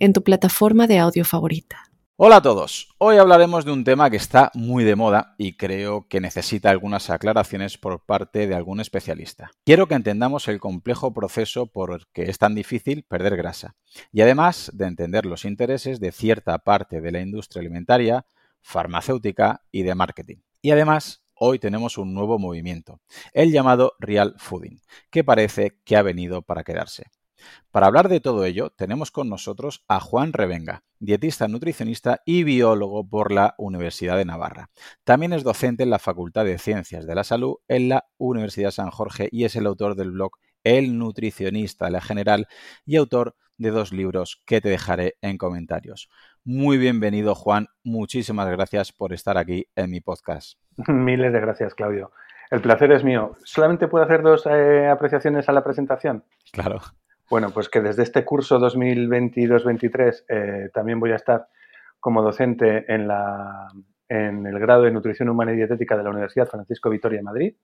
en tu plataforma de audio favorita. Hola a todos. Hoy hablaremos de un tema que está muy de moda y creo que necesita algunas aclaraciones por parte de algún especialista. Quiero que entendamos el complejo proceso por que es tan difícil perder grasa y además de entender los intereses de cierta parte de la industria alimentaria, farmacéutica y de marketing. Y además, hoy tenemos un nuevo movimiento, el llamado Real Fooding, que parece que ha venido para quedarse. Para hablar de todo ello, tenemos con nosotros a Juan Revenga, dietista nutricionista y biólogo por la Universidad de Navarra. También es docente en la Facultad de Ciencias de la Salud en la Universidad San Jorge y es el autor del blog El Nutricionista de la General y autor de dos libros que te dejaré en comentarios. Muy bienvenido, Juan. Muchísimas gracias por estar aquí en mi podcast. Miles de gracias, Claudio. El placer es mío. ¿Solamente puedo hacer dos eh, apreciaciones a la presentación? Claro. Bueno, pues que desde este curso 2022-23 eh, también voy a estar como docente en, la, en el grado de Nutrición Humana y Dietética de la Universidad Francisco Vitoria de Madrid.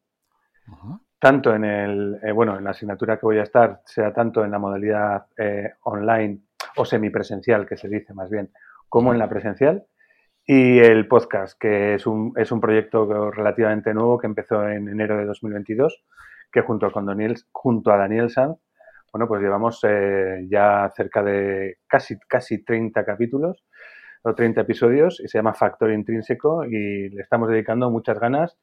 Tanto en el, eh, bueno, en la asignatura que voy a estar, sea tanto en la modalidad eh, online o semipresencial, que se dice más bien, como en la presencial. Y el podcast, que es un, es un proyecto relativamente nuevo que empezó en enero de 2022, que junto, con Daniel, junto a Daniel Sanz bueno, pues llevamos eh, ya cerca de casi, casi 30 capítulos o 30 episodios y se llama Factor Intrínseco y le estamos dedicando muchas ganas,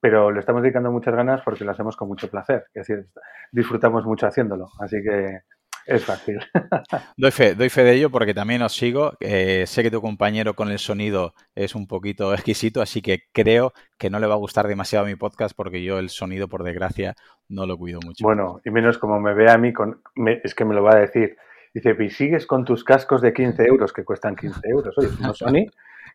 pero le estamos dedicando muchas ganas porque lo hacemos con mucho placer, es decir, disfrutamos mucho haciéndolo, así que es fácil. Doy fe, doy fe de ello porque también os sigo. Eh, sé que tu compañero con el sonido es un poquito exquisito, así que creo que no le va a gustar demasiado mi podcast porque yo el sonido, por desgracia, no lo cuido mucho. Bueno, y menos como me ve a mí, con, es que me lo va a decir. Dice, y sigues con tus cascos de 15 euros, que cuestan 15 euros. Oye, no Sony,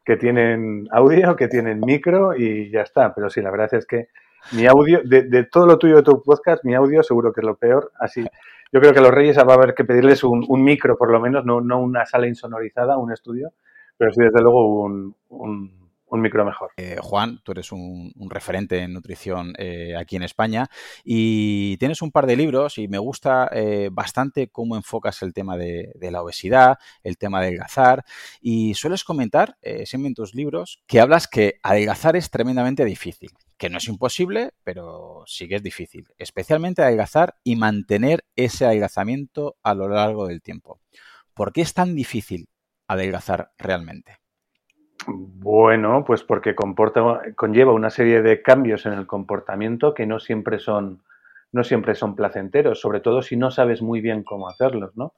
que tienen audio, que tienen micro y ya está. Pero sí, la verdad es que mi audio, de, de todo lo tuyo de tu podcast, mi audio seguro que es lo peor. Así yo creo que a los Reyes va a haber que pedirles un, micro, por lo menos, no, una sala insonorizada, un estudio, pero sí, desde luego, un, micro mejor. Eh, Juan, tú eres un, referente en nutrición eh, aquí en España y tienes un par de libros y me gusta eh, bastante cómo enfocas el tema de, de, la obesidad, el tema de adelgazar y sueles comentar siempre en tus libros que hablas que adelgazar es tremendamente difícil que no es imposible, pero sí que es difícil, especialmente adelgazar y mantener ese adelgazamiento a lo largo del tiempo. ¿Por qué es tan difícil adelgazar realmente? Bueno, pues porque conlleva una serie de cambios en el comportamiento que no siempre son, no siempre son placenteros, sobre todo si no sabes muy bien cómo hacerlos, ¿no?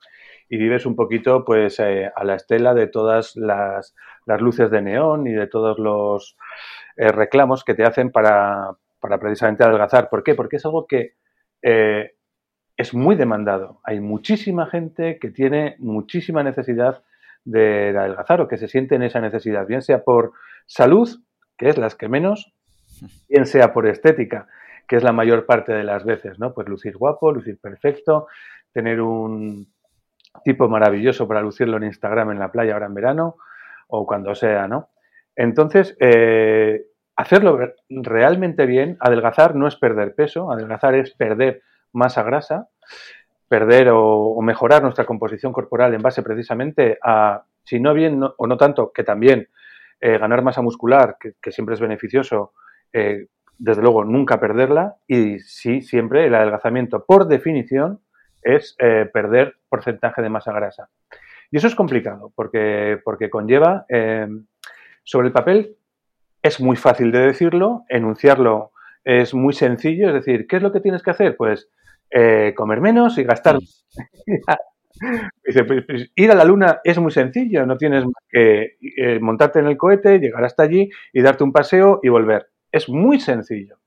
Y vives un poquito, pues, eh, a la estela de todas las, las luces de neón y de todos los eh, reclamos que te hacen para, precisamente adelgazar. ¿Por qué? Porque es algo que eh, es muy demandado. Hay muchísima gente que tiene muchísima necesidad de, adelgazar o que se siente en esa necesidad, bien sea por salud, que es las que menos, bien sea por estética, que es la mayor parte de las veces, ¿no? Pues lucir guapo, lucir perfecto, tener un tipo maravilloso para lucirlo en Instagram en la playa ahora en verano o cuando sea, ¿no? Entonces, eh, hacerlo realmente bien, adelgazar no es perder peso, adelgazar es perder masa grasa, perder o, mejorar nuestra composición corporal en base precisamente a, si no bien o no tanto, que también eh, ganar masa muscular, que, siempre es beneficioso, eh, desde luego nunca perderla, y sí, siempre el adelgazamiento, por definición, es perder porcentaje de masa grasa. Y eso es complicado porque, porque conlleva sobre el papel es muy fácil de decirlo, enunciarlo es muy sencillo, es decir, ¿qué es lo que tienes que hacer? Pues eh, comer menos y gastar. Dice, pues, pues, ir a la luna es muy sencillo, no tienes que eh, montarte en el cohete, llegar hasta allí y darte un paseo y volver. Es muy sencillo.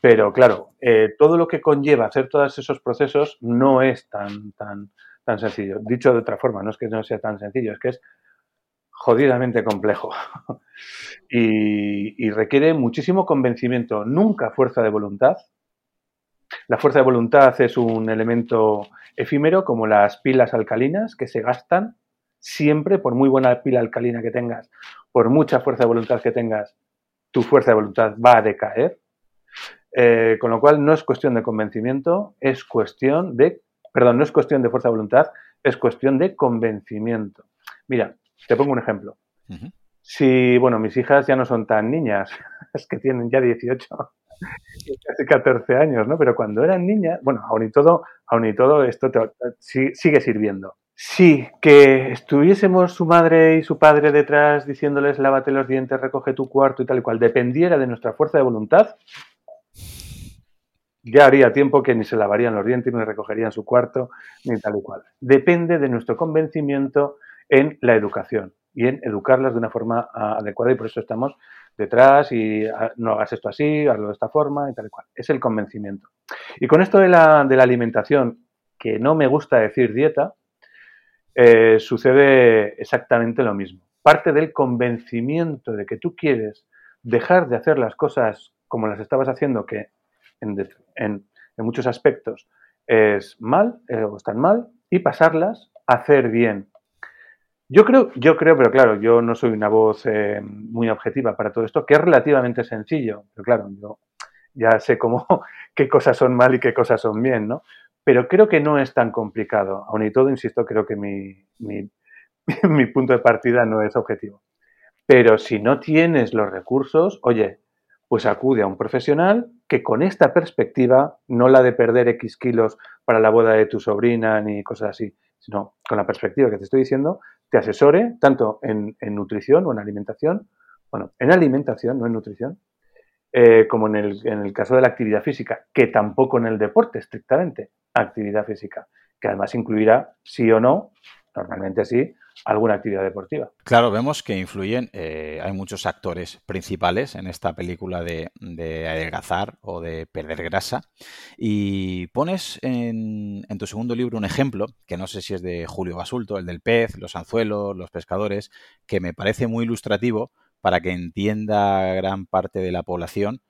Pero claro, eh, todo lo que conlleva hacer todos esos procesos no es tan, tan, tan sencillo. Dicho de otra forma, no es que no sea tan sencillo, es que es jodidamente complejo y, requiere muchísimo convencimiento, nunca fuerza de voluntad. La fuerza de voluntad es un elemento efímero como las pilas alcalinas que se gastan siempre, por muy buena pila alcalina que tengas, por mucha fuerza de voluntad que tengas, tu fuerza de voluntad va a decaer. Eh, con lo cual no es cuestión de convencimiento, es cuestión de, perdón, no es cuestión de fuerza de voluntad, es cuestión de convencimiento. Mira, te pongo un ejemplo. Si, bueno, mis hijas ya no son tan niñas, es que tienen ya 18 casi 14 años, ¿no? Pero cuando eran niñas, bueno, aún y todo, aún y todo esto sigue sirviendo. Sí, que estuviésemos su madre y su padre detrás diciéndoles lávate los dientes, recoge tu cuarto y tal y cual, dependiera de nuestra fuerza de voluntad, ya haría tiempo que ni se lavarían los dientes, ni recogerían su cuarto, ni tal y cual. Depende de nuestro convencimiento en la educación y en educarlas de una forma ah, adecuada y por eso estamos detrás y ah, no hagas esto así, hazlo de esta forma y tal y cual. Es el convencimiento. Y con esto de la, de la alimentación, que no me gusta decir dieta, eh, sucede exactamente lo mismo. Parte del convencimiento de que tú quieres dejar de hacer las cosas como las estabas haciendo, que en, muchos aspectos es mal eh, o están mal, y pasarlas a hacer bien. Yo creo, yo creo, pero claro, yo no soy una voz eh, muy objetiva para todo esto, que es relativamente sencillo. Pero claro, yo ya sé cómo, qué cosas son mal y qué cosas son bien, ¿no? Pero creo que no es tan complicado. Aún y todo, insisto, creo que mi, mi, mi punto de partida no es objetivo. Pero si no tienes los recursos, oye, pues acude a un profesional que con esta perspectiva, no la de perder X kilos para la boda de tu sobrina ni cosas así, sino con la perspectiva que te estoy diciendo, te asesore tanto en, nutrición o en alimentación, bueno, en alimentación, no en nutrición, eh, como en el, en el caso de la actividad física, que tampoco en el deporte estrictamente, actividad física, que además incluirá, sí o no, normalmente sí, alguna actividad deportiva. Claro, vemos que influyen, eh, hay muchos actores principales en esta película de, adelgazar o de perder grasa y pones en, tu segundo libro un ejemplo, que no sé si es de Julio Basulto, el del pez, los anzuelos, los pescadores, que me parece muy ilustrativo para que entienda gran parte de la población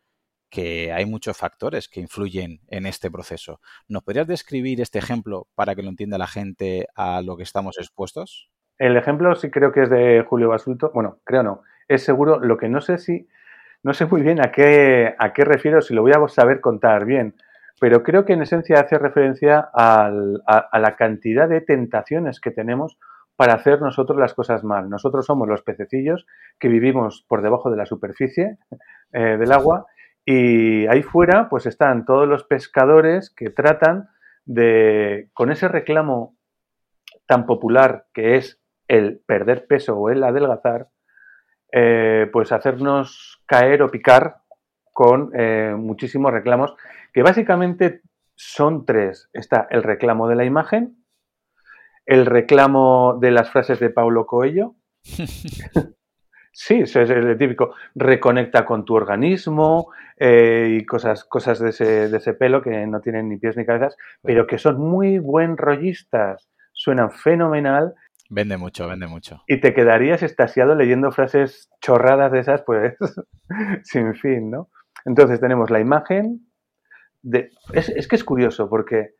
que hay muchos factores que influyen en este proceso. ¿Nos podrías describir este ejemplo para que lo entienda la gente a lo que estamos expuestos? El ejemplo sí creo que es de Julio Basulto. Bueno, creo no. Es seguro. Lo que no sé si. No sé muy bien a qué, a qué refiero, si lo voy a saber contar bien. Pero creo que en esencia hace referencia a, la cantidad de tentaciones que tenemos para hacer nosotros las cosas mal. Nosotros somos los pececillos que vivimos por debajo de la superficie eh, del agua y ahí fuera pues están todos los pescadores que tratan de, con ese reclamo tan popular que es el perder peso o el adelgazar, eh, pues hacernos caer o picar con eh, muchísimos reclamos, que básicamente son tres. Está el reclamo de la imagen, el reclamo de las frases de Paulo Coelho. sí, es el típico, reconecta con tu organismo eh, y cosas, cosas de ese, de ese pelo que no tienen ni pies ni cabezas, pero que son muy buen rollistas, suenan fenomenal Vende mucho, vende mucho. Y te quedarías estasiado leyendo frases chorradas de esas, pues, sin fin, ¿no? Entonces tenemos la imagen de... Es, que es curioso porque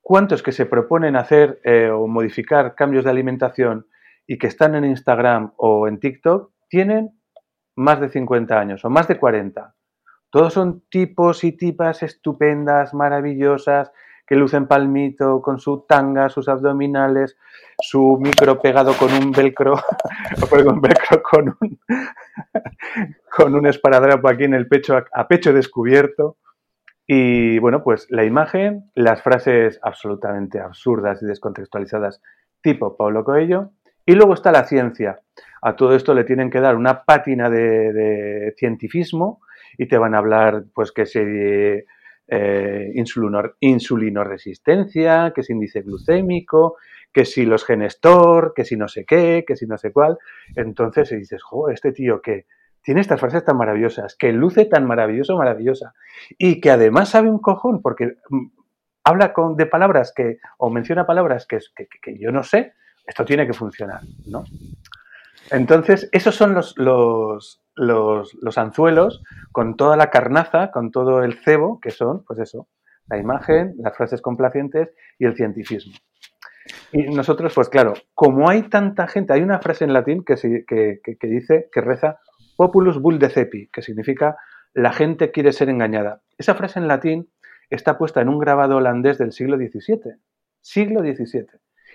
¿cuántos que se proponen hacer eh, o modificar cambios de alimentación y que están en Instagram o en TikTok tienen más de 50 años o más de 40? Todos son tipos y tipas estupendas, maravillosas, que lucen palmito con su tanga, sus abdominales, su micro pegado con un velcro, con velcro con un, con un esparadrapo aquí en el pecho, a, pecho descubierto. Y bueno, pues la imagen, las frases absolutamente absurdas y descontextualizadas tipo Pablo Coelho. Y luego está la ciencia. A todo esto le tienen que dar una pátina de cientifismo y te van a hablar, pues, que se eh, insulino, resistencia, que si índice glucémico, que si los genestor, que si no sé qué, que si no sé cuál. Entonces dices, jo, este tío que tiene estas frases tan maravillosas, que luce tan maravilloso, maravillosa, y que además sabe un cojón, porque mm, habla con, de palabras que, o menciona palabras que, que, yo no sé, esto tiene que funcionar, ¿no? Entonces, esos son los, los, los, los, anzuelos con toda la carnaza, con todo el cebo, que son, pues eso, la imagen, las frases complacientes y el cientificismo. Y nosotros, pues claro, como hay tanta gente, hay una frase en latín que, dice, que reza populus cepi, que significa la gente quiere ser engañada. Esa frase en latín está puesta en un grabado holandés del siglo XVII. Siglo XVII.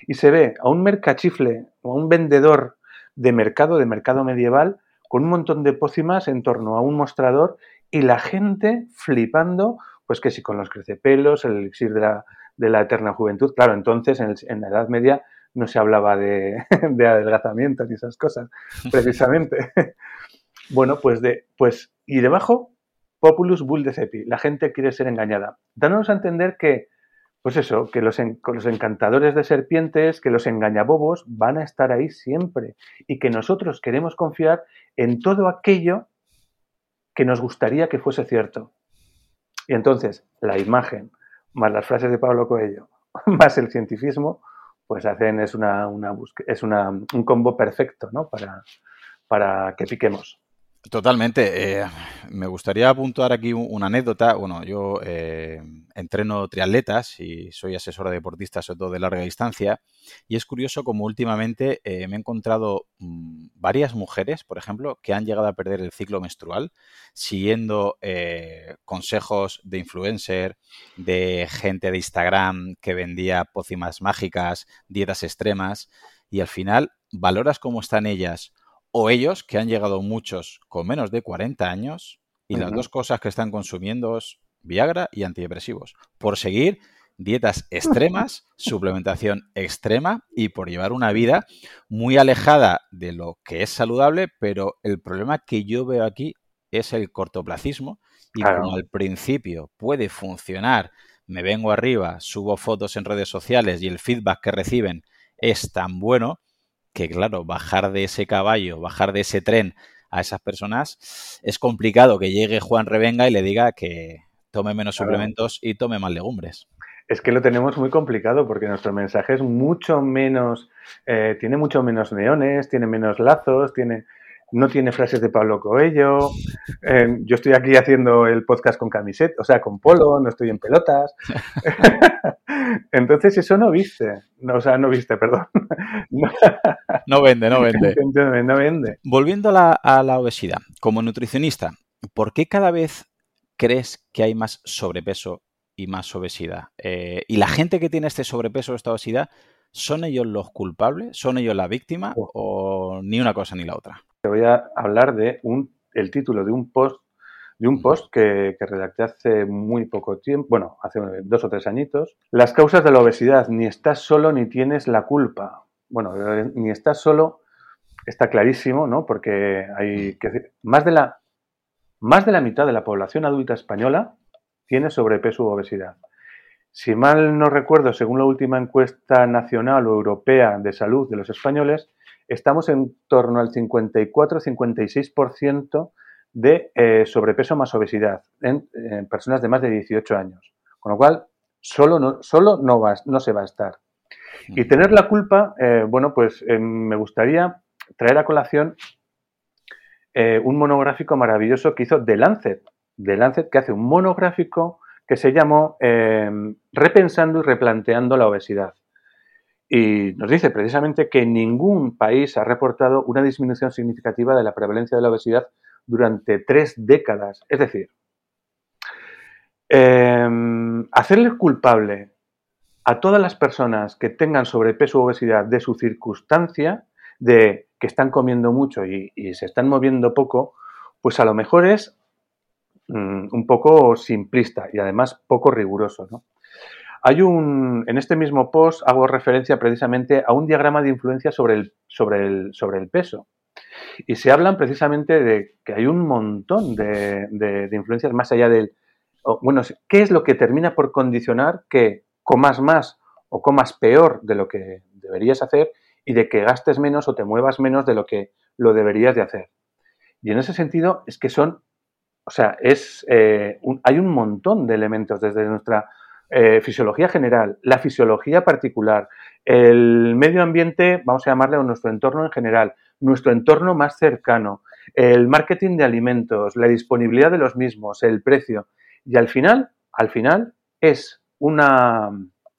Y se ve a un mercachifle o a un vendedor de mercado, de mercado medieval, con un montón de pócimas en torno a un mostrador y la gente flipando, pues que si con los crecepelos, el elixir de la, de la eterna juventud. Claro, entonces en, la Edad Media no se hablaba de, de adelgazamiento ni esas cosas, precisamente. bueno, pues de, pues, y debajo, Populus Bull de Cepi, la gente quiere ser engañada. Dándonos a entender que, pues eso, que los, los encantadores de serpientes, que los engañabobos van a estar ahí siempre y que nosotros queremos confiar en todo aquello que nos gustaría que fuese cierto. Y entonces, la imagen, más las frases de Pablo Coelho, más el cientifismo, pues hacen, es, una, una es una, un combo perfecto ¿no? para, para que piquemos. Totalmente. Eh, me gustaría apuntar aquí una anécdota. Bueno, yo eh, entreno triatletas y soy asesor de deportistas, sobre todo de larga distancia. Y es curioso como últimamente eh, me he encontrado mm, varias mujeres, por ejemplo, que han llegado a perder el ciclo menstrual siguiendo consejos de influencer, de gente de Instagram que vendía pócimas mágicas, dietas extremas. Y al final valoras cómo están ellas o ellos, que han llegado muchos con menos de 40 años, y las dos cosas que están consumiendo es Viagra y antidepresivos, por seguir dietas extremas, suplementación extrema y por llevar una vida muy alejada de lo que es saludable, pero el problema que yo veo aquí es el cortoplacismo y como al principio puede funcionar, me vengo arriba, subo fotos en redes sociales y el feedback que reciben es tan bueno, que claro, bajar de ese caballo, bajar de ese tren a esas personas, es complicado que llegue Juan Revenga y le diga que tome menos suplementos y tome más legumbres. Es que lo tenemos muy complicado porque nuestro mensaje es mucho menos, eh, tiene mucho menos neones, tiene menos lazos, tiene, no tiene frases de Pablo Coello. Eh, yo estoy aquí haciendo el podcast con camiseta, o sea, con polo, no estoy en pelotas. Entonces eso no viste, no, o sea, no viste, perdón. no vende, no vende. No vende. Volviendo a la, obesidad, como nutricionista, ¿por qué cada vez crees que hay más sobrepeso y más obesidad? Eh, ¿Y la gente que tiene este sobrepeso o esta obesidad, son ellos los culpables? ¿Son ellos la víctima? ¿O ni una cosa ni la otra? Te voy a hablar de un, el título de un post de un post que, redacté hace muy poco tiempo, bueno, hace dos o tres añitos. Las causas de la obesidad, ni estás solo ni tienes la culpa. Bueno, ni estás solo, está clarísimo, ¿no? Porque hay que más de la más de la mitad de la población adulta española tiene sobrepeso u obesidad. Si mal no recuerdo, según la última encuesta nacional o europea de salud de los españoles, estamos en torno al 54-56% de eh, sobrepeso más obesidad en, personas de más de 18 años. Con lo cual, solo no, solo no, no se va a estar. Y tener la culpa, eh, bueno, pues eh, me gustaría traer a colación un monográfico maravilloso que hizo The Lancet. The Lancet que hace un monográfico que se llamó Repensando y replanteando la obesidad. Y nos dice precisamente que ningún país ha reportado una disminución significativa de la prevalencia de la obesidad durante tres décadas. Es decir, eh, hacerle culpable a todas las personas que tengan sobrepeso o obesidad de su circunstancia, de que están comiendo mucho y, se están moviendo poco, pues a lo mejor es mm, un poco simplista y además poco riguroso. ¿no? Hay un, en este mismo post hago referencia precisamente a un diagrama de influencia sobre el, sobre el, sobre el peso. Y se hablan precisamente de que hay un montón de, de, influencias más allá del... bueno, ¿qué es lo que termina por condicionar que comas más o comas peor de lo que deberías hacer y de que gastes menos o te muevas menos de lo que lo deberías de hacer? Y en ese sentido es que son, o sea, es, eh, hay un montón de elementos desde nuestra eh, fisiología general, la fisiología particular, el medio ambiente, vamos a llamarle nuestro entorno en general, nuestro entorno más cercano, el marketing de alimentos, la disponibilidad de los mismos, el precio. Y al final, al final es una,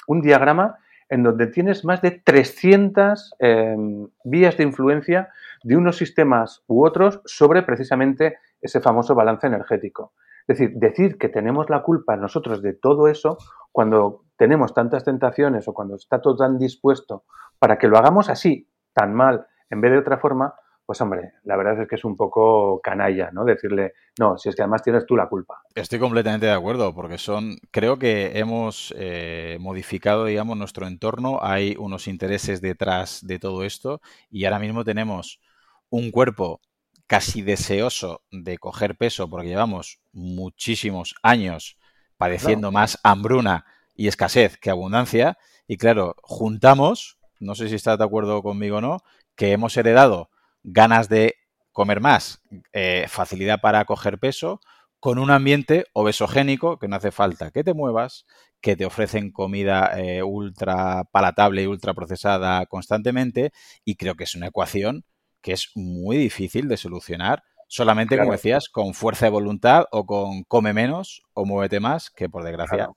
un diagrama en donde tienes más de 300 em, vías de influencia de unos sistemas u otros sobre precisamente ese famoso balance energético. Es decir, decir que tenemos la culpa nosotros de todo eso cuando tenemos tantas tentaciones o cuando está todo tan dispuesto para que lo hagamos así, tan mal, en vez de otra forma, pues hombre, la verdad es que es un poco canalla, ¿no? Decirle, no, si es que además tienes tú la culpa. Estoy completamente de acuerdo, porque son, creo que hemos eh, modificado, digamos, nuestro entorno, hay unos intereses detrás de todo esto y ahora mismo tenemos un cuerpo casi deseoso de coger peso porque llevamos muchísimos años padeciendo más hambruna y escasez que abundancia y claro, juntamos, no sé si estás de acuerdo conmigo o no, que hemos heredado ganas de comer más, eh, facilidad para coger peso, con un ambiente obesogénico que no hace falta que te muevas, que te ofrecen comida eh, ultra palatable y ultra procesada constantemente, y creo que es una ecuación que es muy difícil de solucionar solamente, como decías, con fuerza de voluntad o con come menos o muévete más, que por desgracia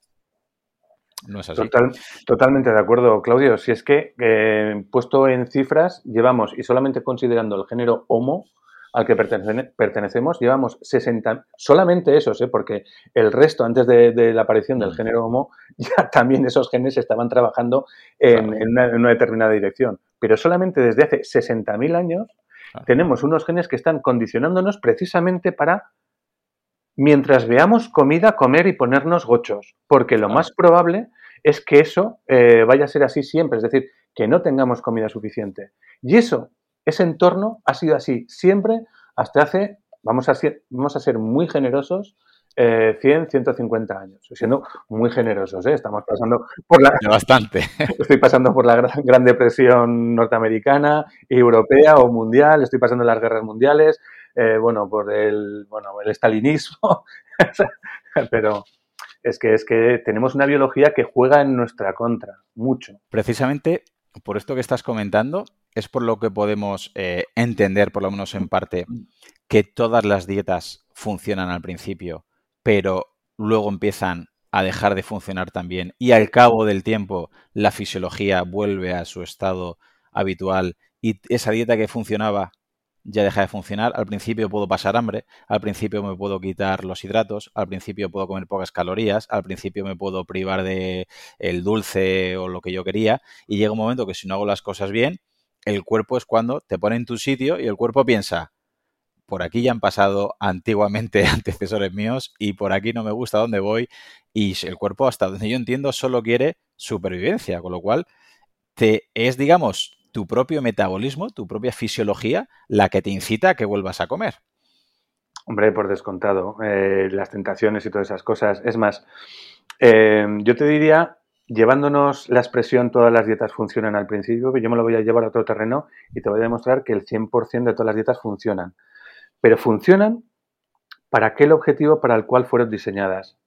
no es así. totalmente de acuerdo, Claudio. Si es que, eh, puesto en cifras, llevamos, y solamente considerando el género Homo, al que pertenecemos, llevamos 60, solamente esos, ¿eh? porque el resto, antes de, la aparición del género Homo, ya también esos genes estaban trabajando en, una, determinada dirección. Pero solamente desde hace 60.000 años tenemos unos genes que están condicionándonos precisamente para mientras veamos comida, comer y ponernos gochos, porque lo más probable es que eso eh, vaya a ser así siempre, es decir, que no tengamos comida suficiente. Y eso, ese entorno ha sido así siempre hasta hace, vamos a ser, vamos a ser muy generosos, 100, eh, 150 años, siendo muy generosos. ¿eh? Estamos pasando por la. Bastante. Estoy pasando por la gran, depresión norteamericana, europea o mundial, estoy pasando las guerras mundiales, eh, bueno, por el, bueno, el estalinismo, pero es que, es que tenemos una biología que juega en nuestra contra, mucho. Precisamente por esto que estás comentando, es por lo que podemos eh, entender, por lo menos en parte, que todas las dietas funcionan al principio, pero luego empiezan a dejar de funcionar también y al cabo del tiempo la fisiología vuelve a su estado habitual y esa dieta que funcionaba ya deja de funcionar. Al principio puedo pasar hambre, al principio me puedo quitar los hidratos, al principio puedo comer pocas calorías, al principio me puedo privar de el dulce o lo que yo quería y llega un momento que si no hago las cosas bien, el cuerpo es cuando te pone en tu sitio y el cuerpo piensa, por aquí ya han pasado antiguamente antecesores míos y por aquí no me gusta dónde voy y el cuerpo hasta donde yo entiendo solo quiere supervivencia, con lo cual te es digamos tu propio metabolismo, tu propia fisiología, la que te incita a que vuelvas a comer. Hombre, por descontado, eh, las tentaciones y todas esas cosas. Es más, eh, yo te diría, llevándonos la expresión todas las dietas funcionan al principio, yo me lo voy a llevar a otro terreno y te voy a demostrar que el 100% de todas las dietas funcionan. Pero funcionan para aquel objetivo para el cual fueron diseñadas.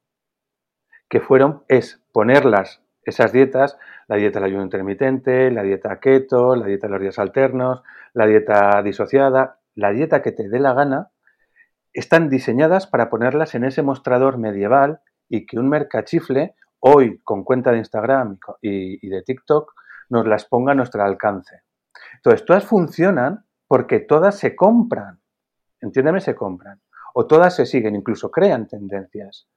Que fueron, es ponerlas esas dietas, la dieta del ayuno intermitente, la dieta keto, la dieta de los días alternos, la dieta disociada, la dieta que te dé la gana, están diseñadas para ponerlas en ese mostrador medieval y que un mercachifle, hoy con cuenta de Instagram y, de TikTok, nos las ponga a nuestro alcance. Entonces, todas funcionan porque todas se compran. Entiéndeme, se compran. O todas se siguen, incluso crean tendencias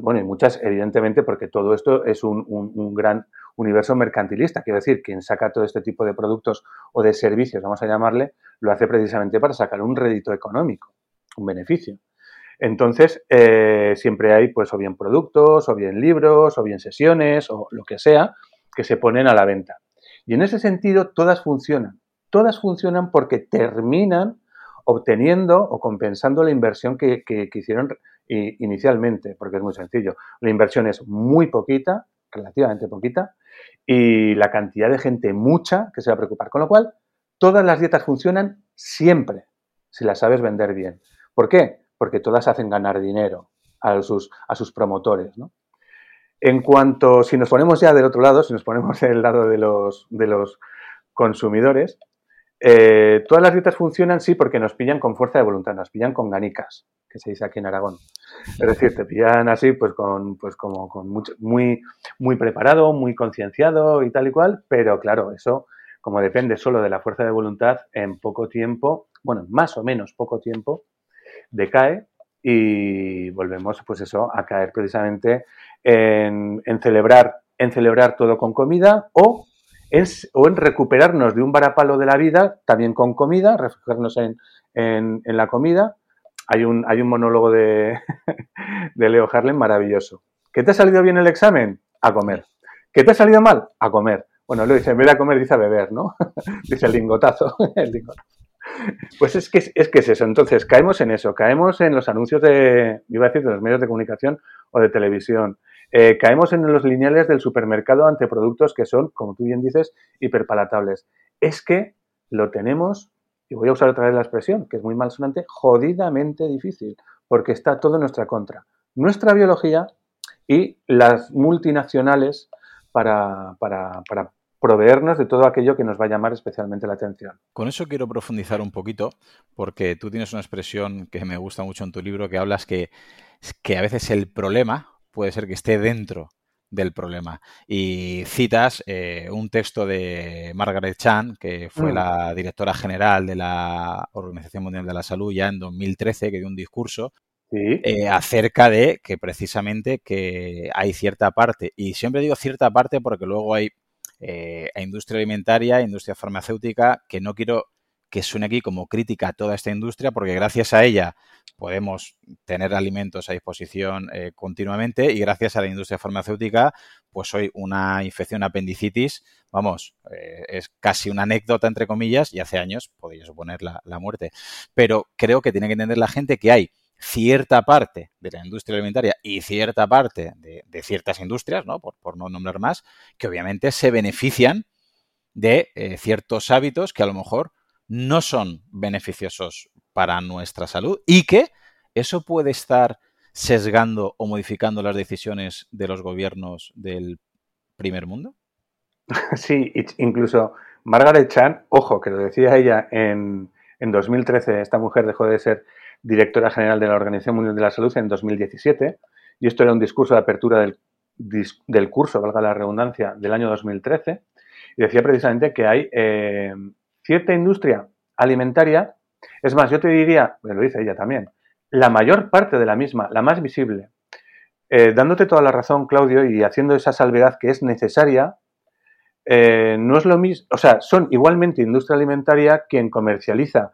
bueno, y muchas, evidentemente, porque todo esto es un, gran universo mercantilista. Quiero decir, quien saca todo este tipo de productos o de servicios, vamos a llamarle, lo hace precisamente para sacar un rédito económico, un beneficio. Entonces, eh, siempre hay, pues, o bien productos, o bien libros, o bien sesiones, o lo que sea, que se ponen a la venta. Y en ese sentido, todas funcionan. Todas funcionan porque terminan obteniendo o compensando la inversión que, que hicieron inicialmente, porque es muy sencillo. La inversión es muy poquita, relativamente poquita, y la cantidad de gente mucha que se va a preocupar. Con lo cual, todas las dietas funcionan siempre, si las sabes vender bien. ¿Por qué? Porque todas hacen ganar dinero a sus, a sus promotores. En cuanto, si nos ponemos ya del otro lado, si nos ponemos del lado de los, de los consumidores, eh, todas las dietas funcionan, sí, porque nos pillan con fuerza de voluntad, nos pillan con ganicas, que se dice aquí en Aragón. Es decir, te pillan así, pues con, pues como con mucho, muy, muy preparado, muy concienciado y tal y cual, pero claro, eso, como depende solo de la fuerza de voluntad, en poco tiempo, bueno, más o menos poco tiempo, decae y volvemos, pues eso, a caer precisamente en, celebrar, en celebrar todo con comida o en, o en recuperarnos de un varapalo de la vida también con comida, refugiarnos en, en, la comida. Hay un, hay un monólogo de, de Leo Harlem maravilloso. ¿Qué te ha salido bien el examen? A comer. ¿Qué te ha salido mal? A comer. Bueno, lo dice, en vez de a comer dice a beber, ¿no? dice el lingotazo. el lingotazo. Pues es que, es que es eso. Entonces, caemos en eso. Caemos en los anuncios de, iba a decir, de los medios de comunicación o de televisión. Eh, caemos en los lineales del supermercado ante productos que son, como tú bien dices, hiperpalatables. Es que lo tenemos, y voy a usar otra vez la expresión, que es muy malsonante, jodidamente difícil, porque está todo en nuestra contra. Nuestra biología y las multinacionales para, para, para proveernos de todo aquello que nos va a llamar especialmente la atención. Con eso quiero profundizar un poquito, porque tú tienes una expresión que me gusta mucho en tu libro, que hablas que, que a veces el problema puede ser que esté dentro del problema. Y citas eh, un texto de Margaret Chan, que fue mm. la directora general de la Organización Mundial de la Salud ya en 2013, que dio un discurso eh, acerca de que precisamente que hay cierta parte, y siempre digo cierta parte porque luego hay eh, a industria alimentaria, industria farmacéutica, que no quiero que suene aquí como crítica a toda esta industria, porque gracias a ella podemos tener alimentos a disposición eh, continuamente y gracias a la industria farmacéutica, pues hoy una infección apendicitis, vamos, eh, es casi una anécdota entre comillas y hace años podría suponer la, la muerte. Pero creo que tiene que entender la gente que hay cierta parte de la industria alimentaria y cierta parte de, ciertas industrias, ¿no? Por, no nombrar más, que obviamente se benefician de eh, ciertos hábitos que a lo mejor no son beneficiosos para nuestra salud y que eso puede estar sesgando o modificando las decisiones de los gobiernos del primer mundo. Sí, incluso Margaret Chan, ojo, que lo decía ella en, en 2013, esta mujer dejó de ser directora general de la Organización Mundial de la Salud en 2017, y esto era un discurso de apertura del, curso, valga la redundancia, del año 2013, y decía precisamente que hay eh, cierta industria alimentaria, es más, yo te diría, lo dice ella también, la mayor parte de la misma, la más visible, eh, dándote toda la razón, Claudio, y haciendo esa salvedad que es necesaria, eh, no es lo mismo, o sea, son igualmente industria alimentaria quien comercializa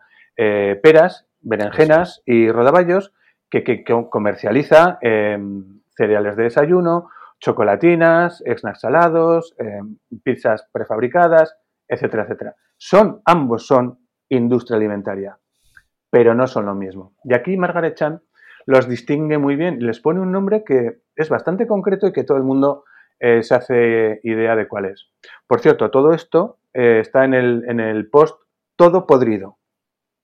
peras berenjenas y rodaballos que, comercializa em, cereales de desayuno, chocolatinas, snacks salados, em, pizzas prefabricadas, etcétera, etcétera. Son, ambos son industria alimentaria, pero no son lo mismo. Y aquí Margaret Chan los distingue muy bien y les pone un nombre que es bastante concreto y que todo el mundo eh, se hace idea de cuál es. Por cierto, todo esto eh, está en el, en el post Todo Podrido,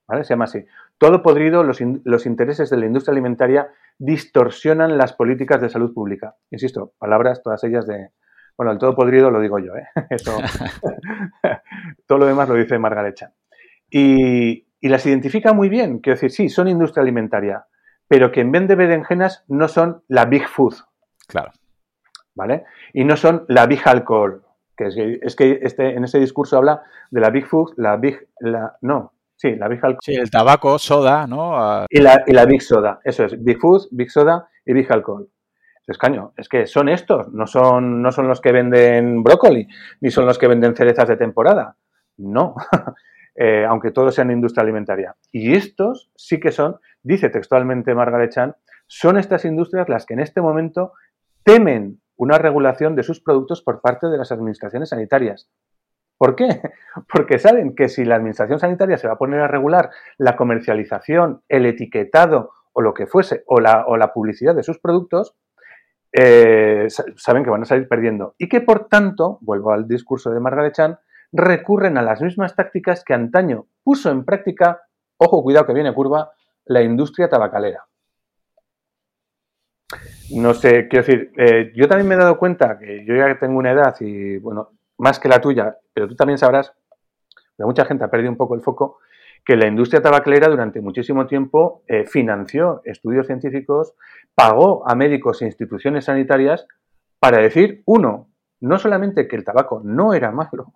¿vale? Se llama así. Todo podrido, los, los, intereses de la industria alimentaria distorsionan las políticas de salud pública. Insisto, palabras todas ellas de... Bueno, el todo podrido lo digo yo, ¿eh? Eso, todo lo demás lo dice Margaret Y, y las identifica muy bien. Quiero decir, sí, son industria alimentaria, pero que en vez de berenjenas no son la big food. Claro. ¿Vale? Y no son la big alcohol. Que es, es que este, en ese discurso habla de la big food, la big... La, no, Sí, la Big Alcohol. Sí, el tabaco, soda, ¿no? Y, la, y la Big Soda, eso es, Big Food, Big Soda y Big Alcohol. Es caño, es que son estos, no son, no son los que venden brócoli, ni son los que venden cerezas de temporada. No, eh, aunque todos sean industria alimentaria. Y estos sí que son, dice textualmente Margaret Chan, son estas industrias las que en este momento temen una regulación de sus productos por parte de las administraciones sanitarias. ¿Por qué? Porque saben que si la Administración Sanitaria se va a poner a regular la comercialización, el etiquetado o lo que fuese, o la, o la publicidad de sus productos, eh, saben que van a salir perdiendo. Y que, por tanto, vuelvo al discurso de Margaret Chan, recurren a las mismas tácticas que antaño puso en práctica, ojo, cuidado que viene curva, la industria tabacalera. No sé, quiero decir, eh, yo también me he dado cuenta que yo ya tengo una edad y, bueno, más que la tuya, pero tú también sabrás, pero mucha gente ha perdido un poco el foco, que la industria tabacalera durante muchísimo tiempo eh, financió estudios científicos, pagó a médicos e instituciones sanitarias para decir, uno, no solamente que el tabaco no era malo,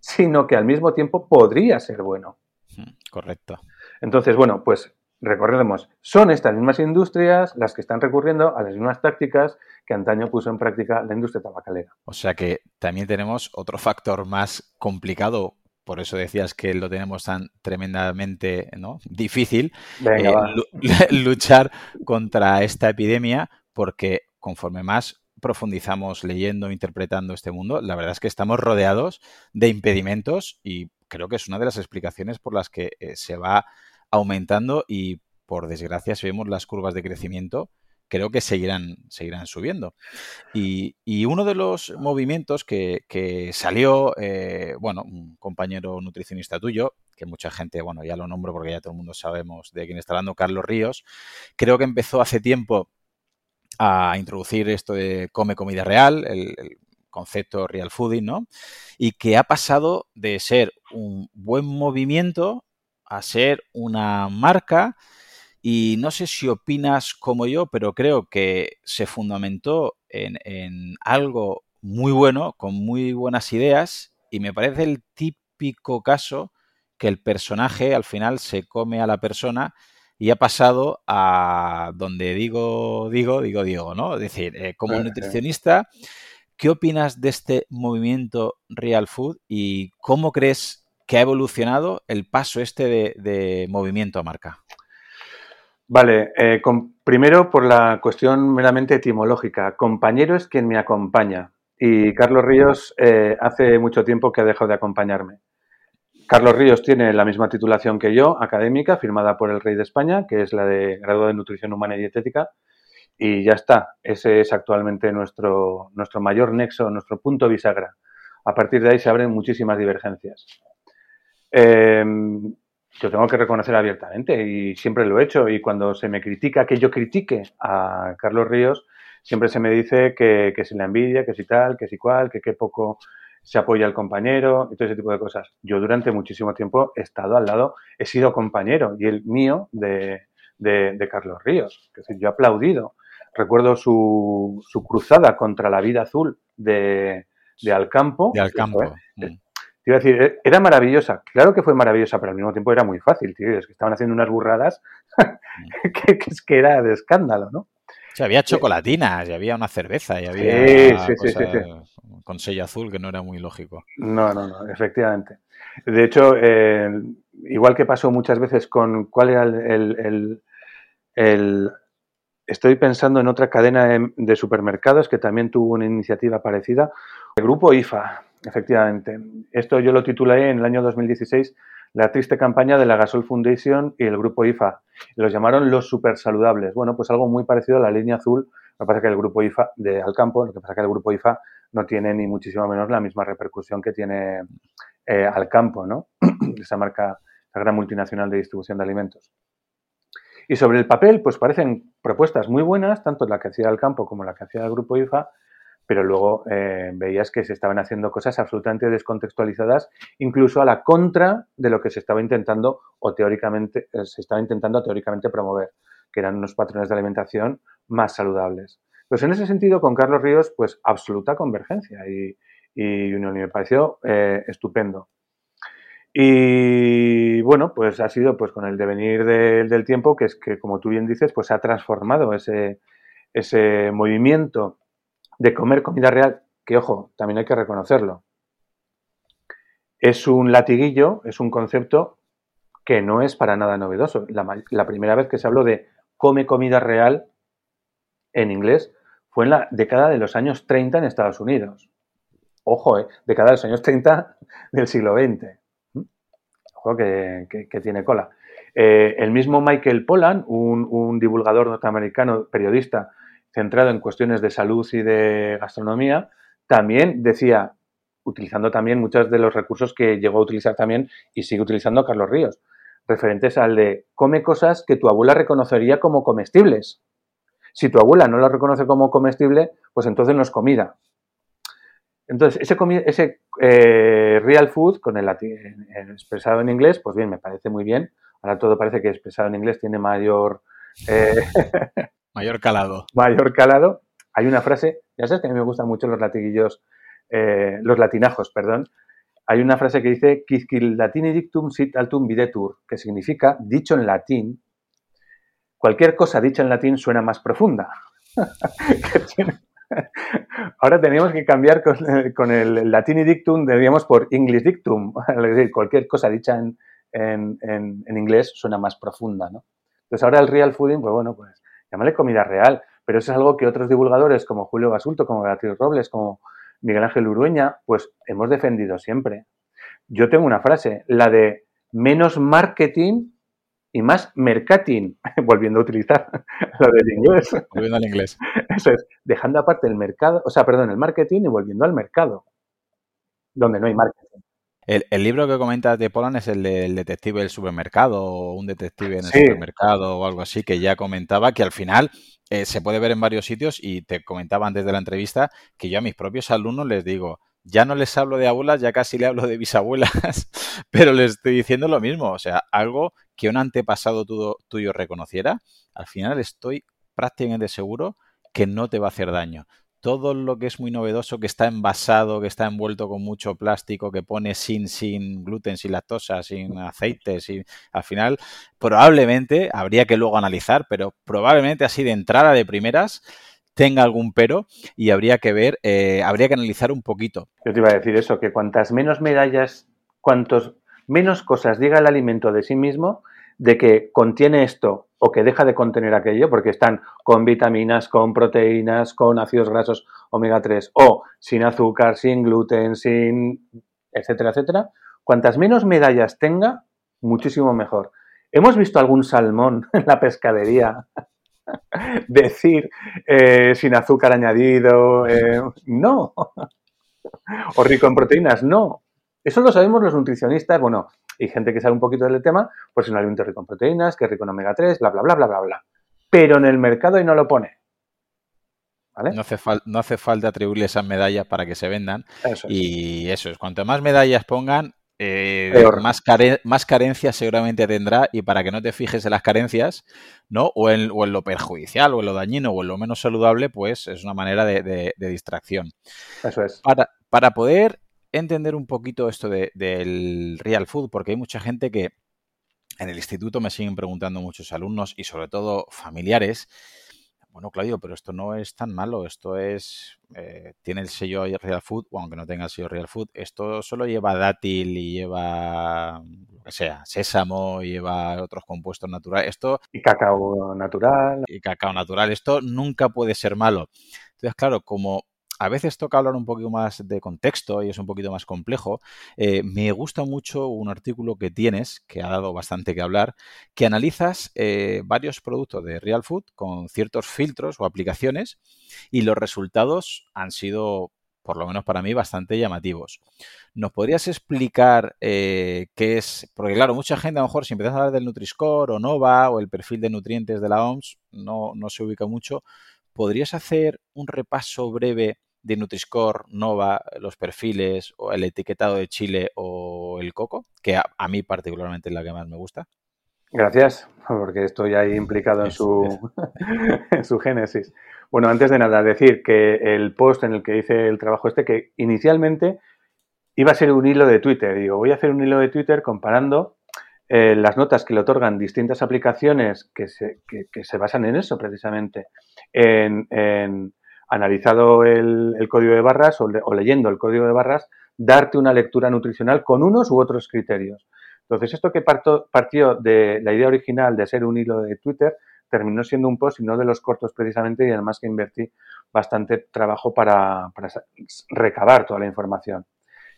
sino que al mismo tiempo podría ser bueno. Hmm, correcto. Entonces, bueno, pues recordemos, son estas mismas industrias las que están recurriendo a las mismas tácticas que antaño puso en práctica la industria tabacalera. O sea que también tenemos otro factor más complicado por eso decías que lo tenemos tan tremendamente difícil, eh, luchar contra esta epidemia, porque conforme más profundizamos leyendo, interpretando este mundo, la verdad es que estamos rodeados de impedimentos y creo que es una de las explicaciones por las que eh, se va aumentando y por desgracia si vemos las curvas de crecimiento creo que seguirán, seguirán subiendo. Y, uno de los movimientos que, salió, eh, bueno, un compañero nutricionista tuyo, que mucha gente, bueno, ya lo nombro porque ya todo el mundo sabemos de quién está hablando, Carlos Ríos, creo que empezó hace tiempo a introducir esto de come comida real, el, el concepto real fooding, ¿no? Y que ha pasado de ser un buen movimiento a ser una marca y no sé si opinas como yo, pero creo que se fundamentó en, algo muy bueno, con muy buenas ideas, y me parece el típico caso que el personaje al final se come a la persona y ha pasado a donde digo, digo, digo, digo, ¿no? Es decir, eh, como nutricionista, ¿qué opinas de este movimiento Real Food y cómo crees que ha evolucionado el paso este de, movimiento a marca? Vale, eh, primero por la cuestión meramente etimológica. Compañero es quien me acompaña y Carlos Ríos eh, hace mucho tiempo que ha dejado de acompañarme. Carlos Ríos tiene la misma titulación que yo, académica, firmada por el Rey de España, que es la de grado de Nutrición Humana y Dietética, y ya está. Ese es actualmente nuestro, nuestro mayor nexo, nuestro punto bisagra. A partir de ahí se abren muchísimas divergencias. Eh, yo tengo que reconocer abiertamente y siempre lo he hecho. Y cuando se me critica que yo critique a Carlos Ríos, siempre se me dice que, que si la envidia, que si tal, que si cual, que qué poco se apoya al compañero y todo ese tipo de cosas. Yo durante muchísimo tiempo he estado al lado, he sido compañero y el mío de, de, Carlos Ríos. Es decir, yo he aplaudido. Recuerdo su, su cruzada contra la vida azul de, de Alcampo. De Alcampo. Mm iba a decir, eh, era maravillosa. Claro que fue maravillosa, pero al mismo tiempo era muy fácil, tío. Es que estaban haciendo unas burradas que, es que era de escándalo, ¿no? O había chocolatinas, y había una cerveza, y había sí, sí, sí, con sello azul, que no era muy lógico. No, no, no, efectivamente. De hecho, eh, igual que pasó muchas veces con cuál era el, el, Estoy pensando en otra cadena de, de supermercados que también tuvo una iniciativa parecida. El grupo IFA, Efectivamente. Esto yo lo titulé en el año 2016 La triste campaña de la Gasol Foundation y el grupo IFA. Los llamaron los super saludables. Bueno, pues algo muy parecido a la línea azul. Lo que pasa es que el grupo IFA de Alcampo, lo que pasa es que el grupo IFA no tiene ni muchísimo menos la misma repercusión que tiene eh, Alcampo, ¿no? Esa marca, esa gran multinacional de distribución de alimentos. Y sobre el papel, pues parecen propuestas muy buenas, tanto la que hacía Alcampo como la que hacía el grupo IFA, pero luego eh, veías que se estaban haciendo cosas absolutamente descontextualizadas, incluso a la contra de lo que se estaba intentando o teóricamente eh, se estaba intentando teóricamente promover, que eran unos patrones de alimentación más saludables. Pues en ese sentido, con Carlos Ríos, pues absoluta convergencia y, y me pareció eh, estupendo. Y bueno, pues ha sido pues con el devenir del tiempo que es que, como tú bien dices, pues ha transformado ese, ese movimiento de comer comida real, que ojo, también hay que reconocerlo. Es un latiguillo, es un concepto que no es para nada novedoso. La, primera vez que se habló de come comida real en inglés fue en la década de los años 30 en Estados Unidos. Ojo, eh, década de los años 30 del siglo XX. Ojo que, tiene cola. Eh, el mismo Michael Pollan, un divulgador norteamericano, periodista, centrado en cuestiones de salud y de gastronomía, también decía, utilizando también muchos de los recursos que llegó a utilizar también y sigue utilizando Carlos Ríos, referentes al de come cosas que tu abuela reconocería como comestibles. Si tu abuela no lo reconoce como comestible, pues entonces no es comida. Entonces, ese, ese eh, real food, con el latín, expresado en inglés, pues bien, me parece muy bien. Ahora todo parece que expresado en inglés tiene mayor... Eh, mayor calado. Mayor calado. Hay una frase, ya sabes que a mí me gustan mucho los latiguillos, eh, los latinajos, perdón. Hay una frase que dice, Quisquil latini dictum sit altum videtur, que significa, dicho en latín, cualquier cosa dicha en latín suena más profunda. Ahora teníamos que cambiar con, el latini dictum, diríamos por English dictum, es decir, cualquier cosa dicha en, inglés suena más profunda, ¿no? Entonces ahora el real fooding, pues bueno, pues llámale comida real, pero eso es algo que otros divulgadores como Julio Basulto, como Beatriz Robles, como Miguel Ángel Urueña, pues hemos defendido siempre. Yo tengo una frase, la de menos marketing y más mercating, volviendo a utilizar lo del inglés. Volviendo al inglés. Eso es, dejando aparte el mercado, o sea, perdón, el marketing y volviendo al mercado, donde no hay marketing. El, libro que comentas de Polan es el del detective del supermercado o un detective en el supermercado o algo así, que ya comentaba que al final eh, se puede ver en varios sitios y te comentaba antes de la entrevista que yo a mis propios alumnos les digo, ya no les hablo de abuelas, ya casi le hablo de bisabuelas, pero les estoy diciendo lo mismo. O sea, algo que un antepasado tuyo, reconociera, al final estoy prácticamente seguro que no te va a hacer daño. Todo lo que es muy novedoso, que está envasado, que está envuelto con mucho plástico, que pone sin, sin gluten, sin lactosa, sin aceite, sin, al final probablemente habría que luego analizar, pero probablemente así de entrada de primeras tenga algún pero y habría que ver, eh, habría que analizar un poquito. Yo te iba a decir eso, que cuantas menos medallas, cuantos menos cosas diga el alimento de sí mismo, de que contiene esto o que deja de contener aquello, porque están con vitaminas, con proteínas, con ácidos grasos omega 3, o sin azúcar, sin gluten, sin etcétera, etcétera, cuantas menos medallas tenga, muchísimo mejor. ¿Hemos visto algún salmón en la pescadería decir eh, sin azúcar añadido, eh, no. o rico en proteínas, no. Eso lo sabemos los nutricionistas, bueno, y gente que sabe un poquito del tema, pues es un alimento rico en proteínas, que es rico en omega 3, bla, bla, bla, bla, bla, bla. Pero en el mercado y no lo pone. No, hace no hace falta atribuirle esas medallas para que se vendan. y eso es, cuanto más medallas pongan, eh, más, más carencias seguramente tendrá y para que no te fijes en las carencias, ¿no? O en, lo perjudicial, o en lo dañino, o en lo menos saludable, pues es una manera de, distracción. Eso es. Para, para, poder entender un poquito esto del real food, porque hay mucha gente que en el instituto me siguen preguntando muchos alumnos y sobre todo familiares, bueno, Claudio, pero esto no es tan malo, esto es, eh, tiene el sello Real Food, o aunque no tenga el sello Real Food, esto solo lleva dátil y lleva, lo que sea, sésamo, lleva otros compuestos naturales, esto... Y cacao natural. Y cacao natural, esto nunca puede ser malo. Entonces, claro, como a veces toca hablar un poquito más de contexto y es un poquito más complejo. Eh, me gusta mucho un artículo que tienes, que ha dado bastante que hablar, que analizas eh, varios productos de Real Food con ciertos filtros o aplicaciones y los resultados han sido, por lo menos para mí, bastante llamativos. ¿Nos podrías explicar eh, qué es? Porque claro, mucha gente a lo mejor si empiezas a hablar del Nutri-Score o NOVA o el perfil de nutrientes de la OMS, no, no se ubica mucho. ¿Podrías hacer un repaso breve de Nutri-Score, Nova, los perfiles, o el etiquetado de Chile o el coco, que a, mí particularmente es la que más me gusta. Gracias, porque estoy ahí implicado en su, en su génesis. Bueno, antes de nada, decir que el post en el que hice el trabajo este, que inicialmente iba a ser un hilo de Twitter. Digo, voy a hacer un hilo de Twitter comparando eh, las notas que le otorgan distintas aplicaciones que se, que, se basan en eso precisamente, en, analizado el, código de barras o, leyendo el código de barras, darte una lectura nutricional con unos u otros criterios. Entonces, esto que partió de la idea original de ser un hilo de Twitter, terminó siendo un post y no de los cortos precisamente y además que invertí bastante trabajo para, recabar toda la información.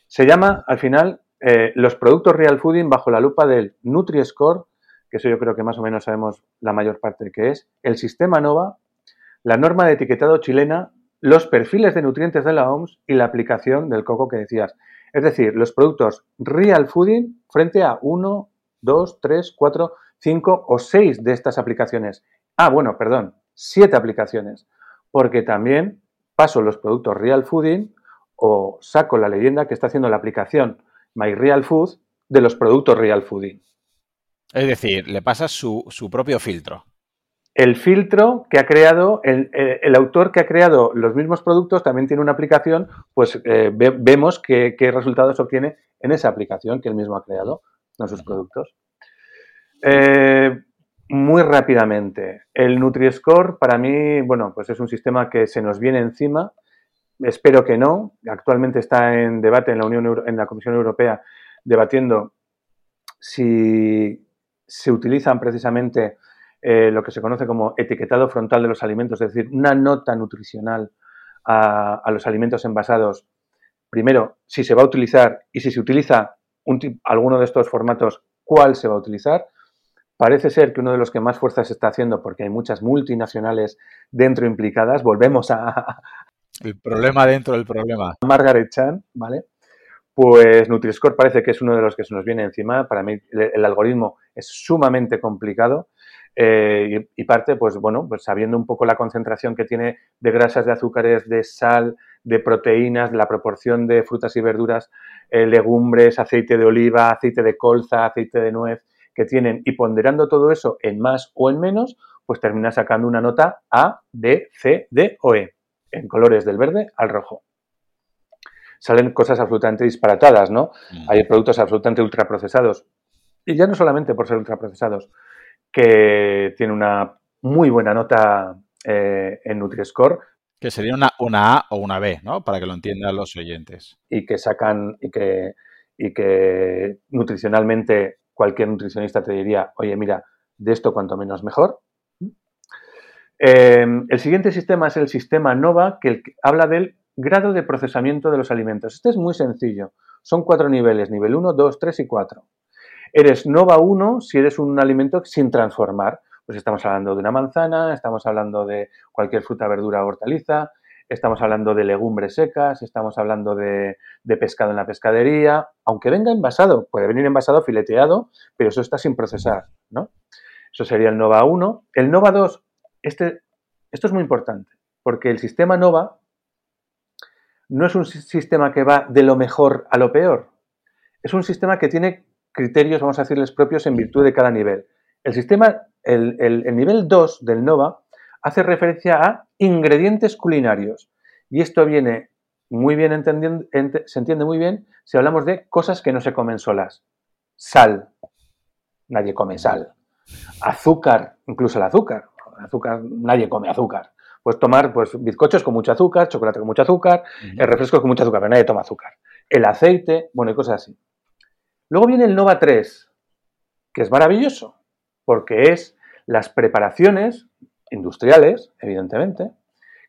Se llama, al final, eh, los productos Real Fooding bajo la lupa del Nutri-Score, que eso yo creo que más o menos sabemos la mayor parte de qué es, el sistema NOVA, la norma de etiquetado chilena, los perfiles de nutrientes de la OMS y la aplicación del coco que decías. Es decir, los productos Real Fooding frente a 1, 2, 3, 4, 5 o 6 de estas aplicaciones. Ah, bueno, perdón. siete aplicaciones, porque también paso los productos Real Fooding o saco la leyenda que está haciendo la aplicación My Real Food de los productos Real Fooding. Es decir, le pasas su, propio filtro. El filtro que ha creado, el, autor que ha creado los mismos productos también tiene una aplicación, pues eh, vemos qué, resultados obtiene en esa aplicación que él mismo ha creado, en sus productos. Eh, muy rápidamente, el Nutri-Score para mí, bueno, pues es un sistema que se nos viene encima. Espero que no. Actualmente está en debate en la Unión en la Comisión Europea debatiendo si se utilizan precisamente eh, lo que se conoce como etiquetado frontal de los alimentos, es decir, una nota nutricional a, los alimentos envasados. Primero, si se va a utilizar y si se utiliza alguno de estos formatos, cuál se va a utilizar. Parece ser que uno de los que más fuerza se está haciendo, porque hay muchas multinacionales dentro implicadas, volvemos a... El problema dentro del problema. Margaret Chan, ¿vale? Pues Nutri-Score parece que es uno de los que se nos viene encima. Para mí el, algoritmo es sumamente complicado eh, y, parte, pues bueno, pues sabiendo un poco la concentración que tiene de grasas, de azúcares, de sal, de proteínas, la proporción de frutas y verduras, eh, legumbres, aceite de oliva, aceite de colza, aceite de nuez, que tienen y ponderando todo eso en más o en menos, pues termina sacando una nota A, B, C, D o E, en colores del verde al rojo. Salen cosas absolutamente disparatadas, ¿no? Mm. Hay productos absolutamente ultraprocesados. Y ya no solamente por ser ultraprocesados, que tienen una muy buena nota eh, en Nutri-Score. Que sería una, una A o una B, ¿no? Para que lo entiendan los oyentes. Y que sacan, y que, y que nutricionalmente cualquier nutricionista te diría, oye, mira, de esto cuanto menos mejor. Eh, el siguiente sistema es el sistema NOVA, que habla del grado de procesamiento de los alimentos. Este es muy sencillo. Son cuatro niveles, nivel 1, 2, 3 y 4. Eres NOVA 1 si eres un alimento sin transformar. Pues estamos hablando de una manzana, estamos hablando de cualquier fruta, verdura o hortaliza, estamos hablando de legumbres secas, estamos hablando de, pescado en la pescadería, aunque venga envasado, puede venir envasado, fileteado, pero eso está sin procesar, ¿no? Eso sería el NOVA 1. El NOVA 2, este, esto es muy importante, porque el sistema NOVA no es un sistema que va de lo mejor a lo peor, es un sistema que tiene criterios, vamos a decirles, propios en virtud de cada nivel. El sistema, el, el nivel 2 del NOVA hace referencia a ingredientes culinarios. Y esto viene muy bien entendiendo, se entiende muy bien si hablamos de cosas que no se comen solas. Sal. Nadie come sal. Azúcar, incluso el azúcar. Azúcar, nadie come azúcar. Pues tomar pues, bizcochos con mucho azúcar, chocolate con mucho azúcar, el refrescos con mucho azúcar, pero nadie toma azúcar. El aceite, bueno, y cosas así. Luego viene el Nova 3, que es maravilloso, porque es las preparaciones industriales, evidentemente,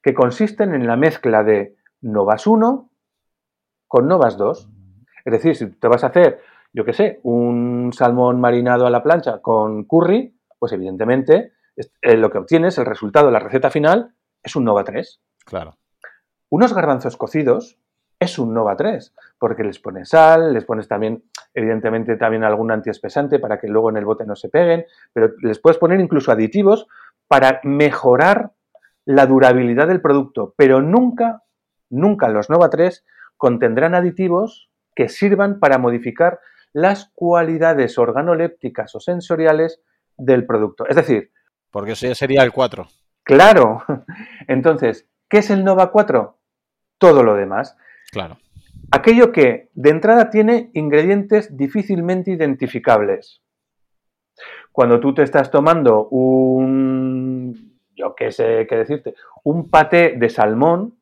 que consisten en la mezcla de Novas 1 con Novas 2. Es decir, si te vas a hacer, yo qué sé, un salmón marinado a la plancha con curry, pues evidentemente eh, lo que obtienes, el resultado, la receta final, es un Nova 3. Claro. Unos garbanzos cocidos es un Nova 3, porque les pones sal, les pones también, evidentemente, también algún antiespesante para que luego en el bote no se peguen, pero les puedes poner incluso aditivos para mejorar la durabilidad del producto, pero nunca, nunca los Nova 3 contendrán aditivos que sirvan para modificar las cualidades organolépticas o sensoriales del producto. Es decir... Porque eso ya sería el 4. Claro. Entonces, ¿qué es el Nova 4? Todo lo demás. Claro. Aquello que de entrada tiene ingredientes difícilmente identificables. Cuando tú te estás tomando un, yo qué sé qué decirte, un paté de salmón,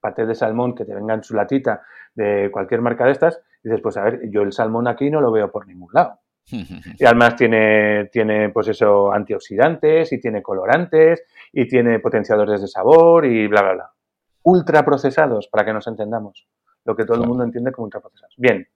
paté de salmón que te venga en su latita de cualquier marca de estas, dices, pues a ver, yo el salmón aquí no lo veo por ningún lado. Y además tiene, tiene, pues eso, antioxidantes y tiene colorantes y tiene potenciadores de sabor y bla, bla, bla ultraprocesados, para que nos entendamos. Lo que todo el mundo entiende como ultraprocesados. Bien,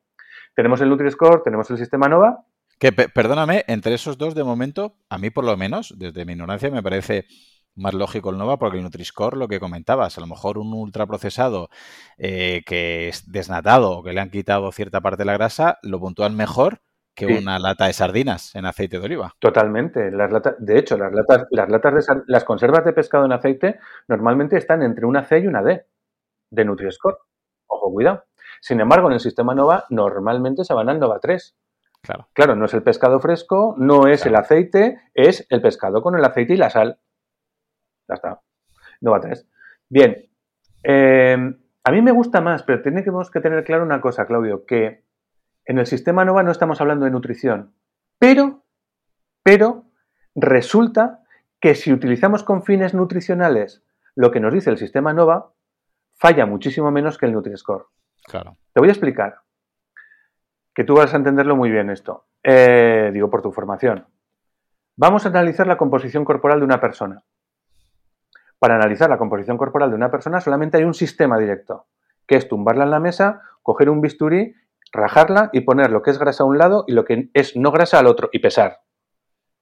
tenemos el Nutri-Score, tenemos el sistema NOVA. Que, perdóname, entre esos dos, de momento, a mí por lo menos, desde mi ignorancia, me parece más lógico el NOVA porque el Nutri-Score, lo que comentabas, a lo mejor un ultraprocesado eh, que es desnatado o que le han quitado cierta parte de la grasa, lo puntúan mejor que una lata de sardinas en aceite de oliva. Totalmente. Las latas, de hecho, las latas, las latas de las conservas de pescado en aceite normalmente están entre una C y una D de Nutri-Score. Ojo, cuidado. Sin embargo, en el sistema Nova normalmente se van al Nova 3. Claro. Claro, no es el pescado fresco, no es el aceite, es el pescado con el aceite y la sal. Ya está. Nova 3. Bien. Eh, a mí me gusta más, pero tenemos que tener claro una cosa, Claudio, que en el sistema NOVA no estamos hablando de nutrición, pero, pero resulta que si utilizamos con fines nutricionales lo que nos dice el sistema NOVA, falla muchísimo menos que el Nutri-Score. Claro. Te voy a explicar, que tú vas a entenderlo muy bien esto. Eh, digo, por tu formación. Vamos a analizar la composición corporal de una persona. Para analizar la composición corporal de una persona solamente hay un sistema directo, que es tumbarla en la mesa, coger un bisturí rajarla y poner lo que es grasa a un lado y lo que es no grasa al otro y pesar.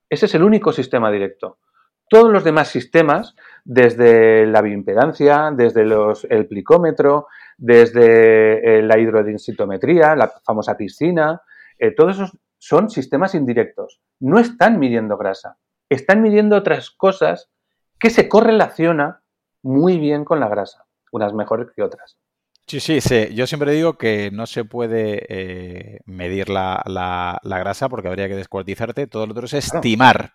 Ese es el único sistema directo. Todos los demás sistemas, desde la bioimpedancia, desde los, el plicómetro, desde eh, la hidrodensitometría, la famosa piscina, eh, todos esos son sistemas indirectos. No están midiendo grasa, están midiendo otras cosas que se correlaciona muy bien con la grasa, unas mejores que otras. Sí, sí, sí. Yo siempre digo que no se puede eh, medir la, la, grasa porque habría que descuartizarte. Todo lo otro es estimar.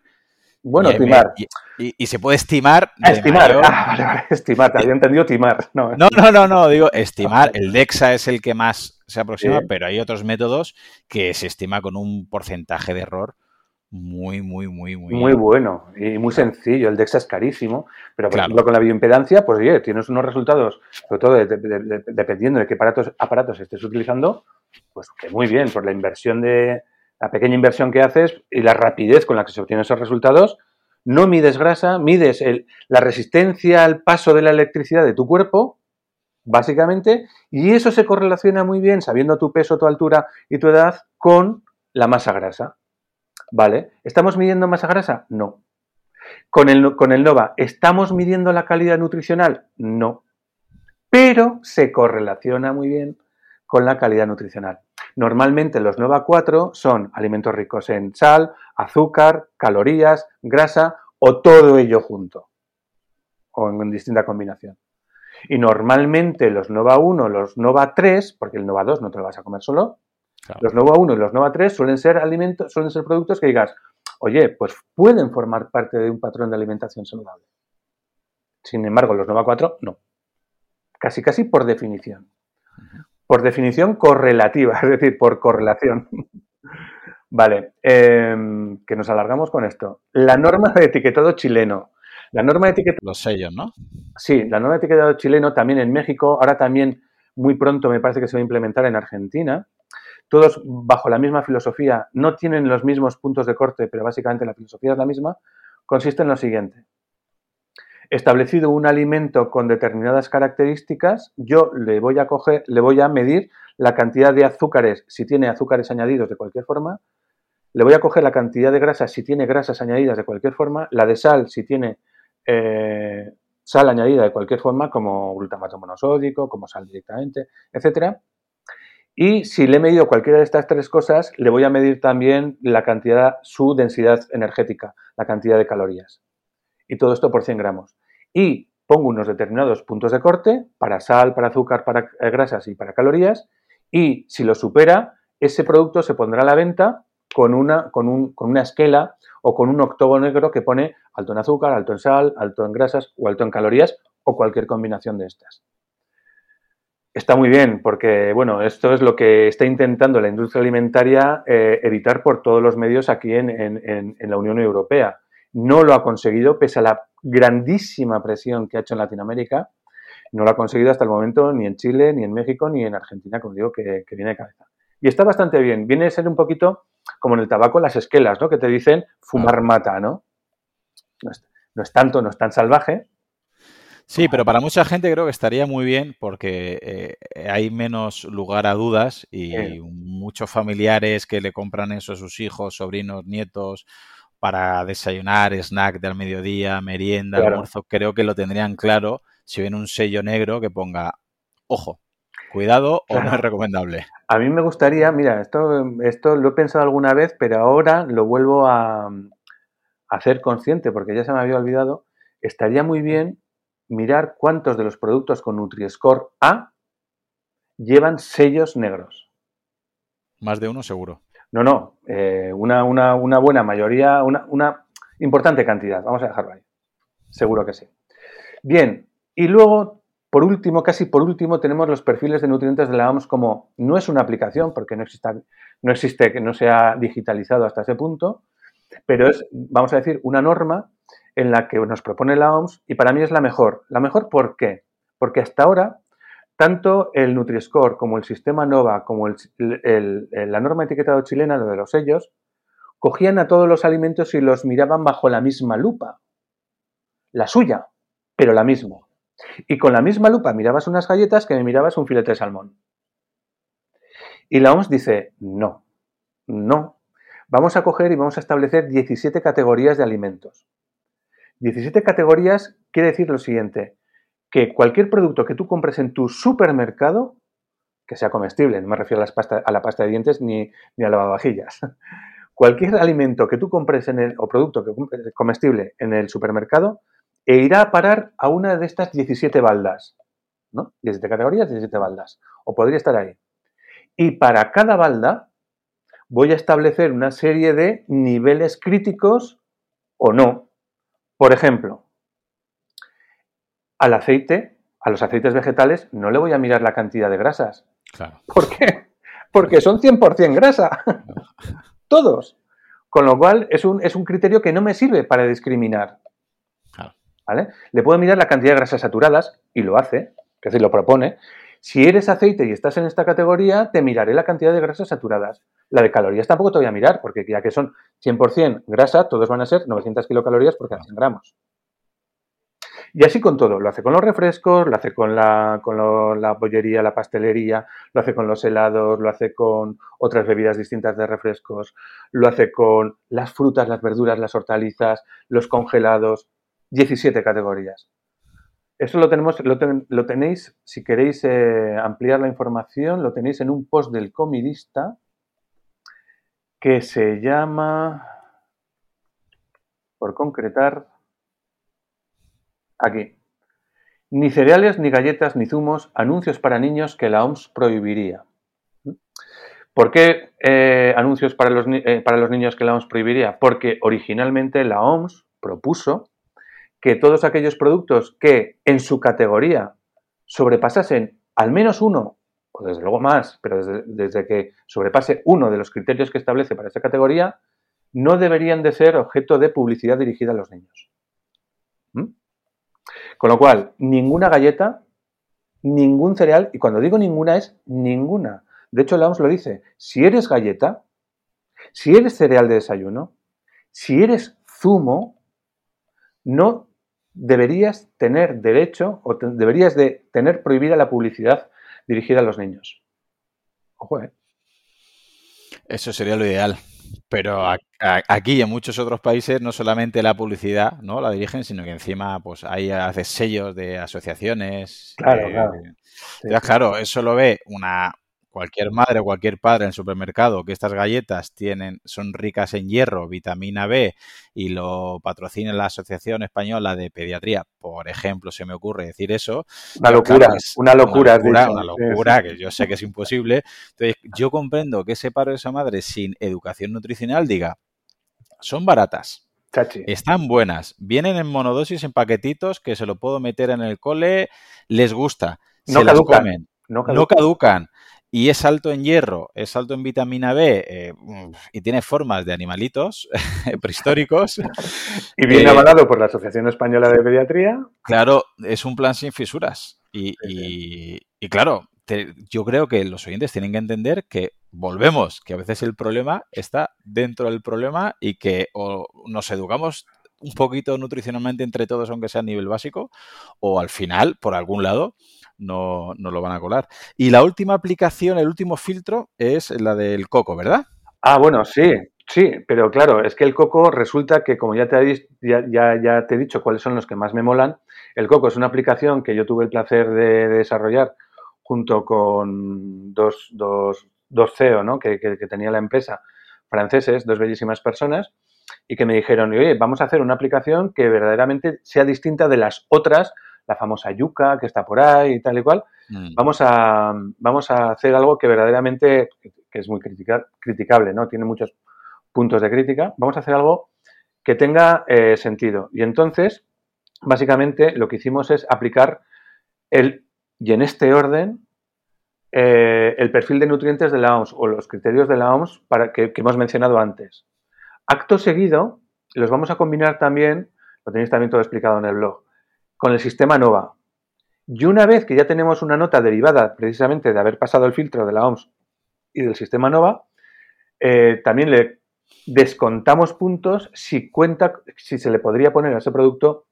Bueno, estimar. Y, se puede estimar. estimar. Ah, estimar. Te había entendido timar. No, no, no, no, Digo, estimar. El DEXA es el que más se aproxima, pero hay otros métodos que se estima con un porcentaje de error muy, muy, muy, muy. Muy bueno y muy sencillo. El DEXA es carísimo, pero por ejemplo con la bioimpedancia, pues oye, tienes unos resultados, sobre todo dependiendo de qué aparatos, aparatos estés utilizando, pues que muy bien, por la inversión de, la pequeña inversión que haces y la rapidez con la que se obtienen esos resultados, no mides grasa, mides el, la resistencia al paso de la electricidad de tu cuerpo, básicamente, y eso se correlaciona muy bien, sabiendo tu peso, tu altura y tu edad, con la masa grasa. ¿Vale? ¿Estamos midiendo masa grasa? No. Con el, con el NOVA, ¿estamos midiendo la calidad nutricional? No. Pero se correlaciona muy bien con la calidad nutricional. Normalmente los NOVA 4 son alimentos ricos en sal, azúcar, calorías, grasa o todo ello junto o en distinta combinación. Y normalmente los NOVA 1, los NOVA 3, porque el NOVA 2 no te lo vas a comer solo, los Nova 1 y los Nova 3 suelen ser alimentos, suelen ser productos que digas, oye, pues pueden formar parte de un patrón de alimentación saludable. Sin embargo, los Nova 4 no. Casi, casi por definición. Por definición correlativa, es decir, por correlación. vale, em, que nos alargamos con esto. La norma de etiquetado chileno. La norma de etiquetado... Los sellos, ¿no? Sí, la norma de etiquetado chileno también en México, ahora también muy pronto me parece que se va a implementar en Argentina todos bajo la misma filosofía, no tienen los mismos puntos de corte, pero básicamente la filosofía es la misma, consiste en lo siguiente. Establecido un alimento con determinadas características, yo le voy a coger, le voy a medir la cantidad de azúcares, si tiene azúcares añadidos de cualquier forma, le voy a coger la cantidad de grasas si tiene grasas añadidas de cualquier forma, la de sal si tiene eh, sal añadida de cualquier forma, como glutamato monosódico, como sal directamente, etcétera, y si le he medido cualquiera de estas tres cosas, le voy a medir también la cantidad, su densidad energética, la cantidad de calorías. Y todo esto por 100 gramos. Y pongo unos determinados puntos de corte para sal, para azúcar, para eh, grasas y para calorías. Y si lo supera, ese producto se pondrá a la venta con una, con, un, con una esquela o con un octobo negro que pone alto en azúcar, alto en sal, alto en grasas o alto en calorías o cualquier combinación de estas. Está muy bien, porque bueno, esto es lo que está intentando la industria alimentaria eh, evitar por todos los medios aquí en, la Unión Europea. No lo ha conseguido, pese a la grandísima presión que ha hecho en Latinoamérica, no lo ha conseguido hasta el momento ni en Chile, ni en México, ni en Argentina, como digo, que, viene de cabeza. Y está bastante bien. Viene a ser un poquito como en el tabaco las esquelas, ¿no? Que te dicen fumar mata, ¿no? No es, no es tanto, no es tan salvaje, Sí, pero para mucha gente creo que estaría muy bien porque eh, hay menos lugar a dudas y muchos familiares que le compran eso a sus hijos, sobrinos, nietos para desayunar, snack del mediodía, merienda, almuerzo, creo que lo tendrían claro si ven un sello negro que ponga ojo. cuidado o no es recomendable. A mí me gustaría, mira, esto, esto lo he pensado alguna vez, pero ahora lo vuelvo a, hacer consciente porque ya se me había olvidado. Estaría muy bien mirar cuántos de los productos con Nutri-Score A llevan sellos negros. Más de uno seguro. No, no, eh, una, una, buena mayoría, una, una importante cantidad. Vamos a dejarlo ahí. Seguro que sí. Bien, y luego, por último, casi por último, tenemos los perfiles de nutrientes de la OMS como no es una aplicación, porque no existe, no existe que no sea digitalizado hasta ese punto, pero es, vamos a decir, una norma en la que nos propone la OMS y para mí es la mejor. ¿La mejor por qué? Porque hasta ahora, tanto el Nutri-Score como el sistema NOVA, como la norma etiquetado chilena, lo de los sellos, cogían a todos los alimentos y los miraban bajo la misma lupa. La suya, pero la misma. Y con la misma lupa mirabas unas galletas que me mirabas un filete de salmón. Y la OMS dice, no, no. Vamos a coger y vamos a establecer 17 categorías de alimentos. 17 categorías quiere decir lo siguiente, que cualquier producto que tú compres en tu supermercado, que sea comestible, no me refiero a, a la pasta de dientes ni, ni a lavavajillas, cualquier alimento que tú compres en el, o producto que comestible en el supermercado, e irá a parar a una de estas 17 baldas. ¿no? 17 categorías, 17 baldas. O podría estar ahí. Y para cada balda voy a establecer una serie de niveles críticos o no. Por ejemplo, al aceite, a los aceites vegetales, no le voy a mirar la cantidad de grasas. Claro. ¿Por qué? Porque son 100% grasa. Todos. Con lo cual es un, es un criterio que no me sirve para discriminar. Le puedo mirar la cantidad de grasas saturadas, y lo hace, es decir, lo propone. Si eres aceite y estás en esta categoría, te miraré la cantidad de grasas saturadas. La de calorías tampoco te voy a mirar, porque ya que son 100% grasa, todos van a ser 900 kilocalorías por cada 100 gramos. Y así con todo. Lo hace con los refrescos, lo hace con la, la bollería, la pastelería, lo hace con los helados, lo hace con otras bebidas distintas de refrescos, lo hace con las frutas, las verduras, las hortalizas, los congelados. 17 categorías. Esto lo, tenéis, si queréis eh, ampliar la información, lo tenéis en un post del comidista que se llama, por concretar, aquí. Ni cereales, ni galletas, ni zumos, anuncios para niños que la OMS prohibiría. ¿Por qué eh, anuncios eh, para los niños que la OMS prohibiría? Porque originalmente la OMS propuso que todos aquellos productos que en su categoría sobrepasasen al menos uno, o desde luego más, pero desde, que sobrepase uno de los criterios que establece para esa categoría, no deberían de ser objeto de publicidad dirigida a los niños. ¿Mm? Con lo cual, ninguna galleta, ningún cereal, y cuando digo ninguna es ninguna. De hecho, la OMS lo dice, si eres galleta, si eres cereal de desayuno, si eres zumo, no deberías tener derecho o deberías de tener prohibida la publicidad dirigida a los niños. Ojo, ¿eh? Eso sería lo ideal. Pero aquí y en muchos otros países no solamente la publicidad no la dirigen, sino que encima pues hay hace sellos de asociaciones. Claro, claro. claro, eso lo ve una, cualquier madre o cualquier padre en el supermercado que estas galletas tienen, son ricas en hierro, vitamina B y lo patrocina la Asociación Española de Pediatría, por ejemplo, se me ocurre decir eso. Una locura, una locura. Una locura, que yo sé que es imposible. Entonces, yo comprendo que ese padre o esa madre sin educación nutricional diga, son baratas. Están buenas, vienen en monodosis en paquetitos que se lo puedo meter en el cole, les gusta, no se las comen, no caducan y es alto en hierro, es alto en vitamina B eh, y tiene formas de animalitos prehistóricos. y bien avalado por la Asociación Española de Pediatría. Claro, es un plan sin fisuras. Y, y, claro, yo creo que los oyentes tienen que entender que volvemos, que a veces el problema está dentro del problema y que o nos educamos un poquito nutricionalmente entre todos, aunque sea a nivel básico, o al final, por algún lado, no, no lo van a colar. Y la última aplicación, el último filtro, es la del coco, ¿verdad? Ah, bueno, sí, sí, pero claro, es que el coco resulta que, como ya te, ya, ya, te he dicho cuáles son los que más me molan, el coco es una aplicación que yo tuve el placer de, desarrollar junto con dos, dos, dos CEO ¿no? que, que, tenía la empresa, franceses, dos bellísimas personas, y que me dijeron, oye, vamos a hacer una aplicación que verdaderamente sea distinta de las otras, la famosa Yuca que está por ahí y tal y cual. Mm. Vamos, a, vamos a hacer algo que verdaderamente, que es muy criticable, ¿no? Tiene muchos puntos de crítica. Vamos a hacer algo que tenga eh, sentido. Y entonces, básicamente, lo que hicimos es aplicar el, y en este orden, eh, el perfil de nutrientes de la OMS o los criterios de la OMS para que, hemos mencionado antes. Acto seguido, los vamos a combinar también, lo tenéis también todo explicado en el blog, con el sistema NOVA. Y una vez que ya tenemos una nota derivada precisamente de haber pasado el filtro de la OMS y del sistema NOVA, eh, también le descontamos puntos si cuenta, si se le podría poner a ese producto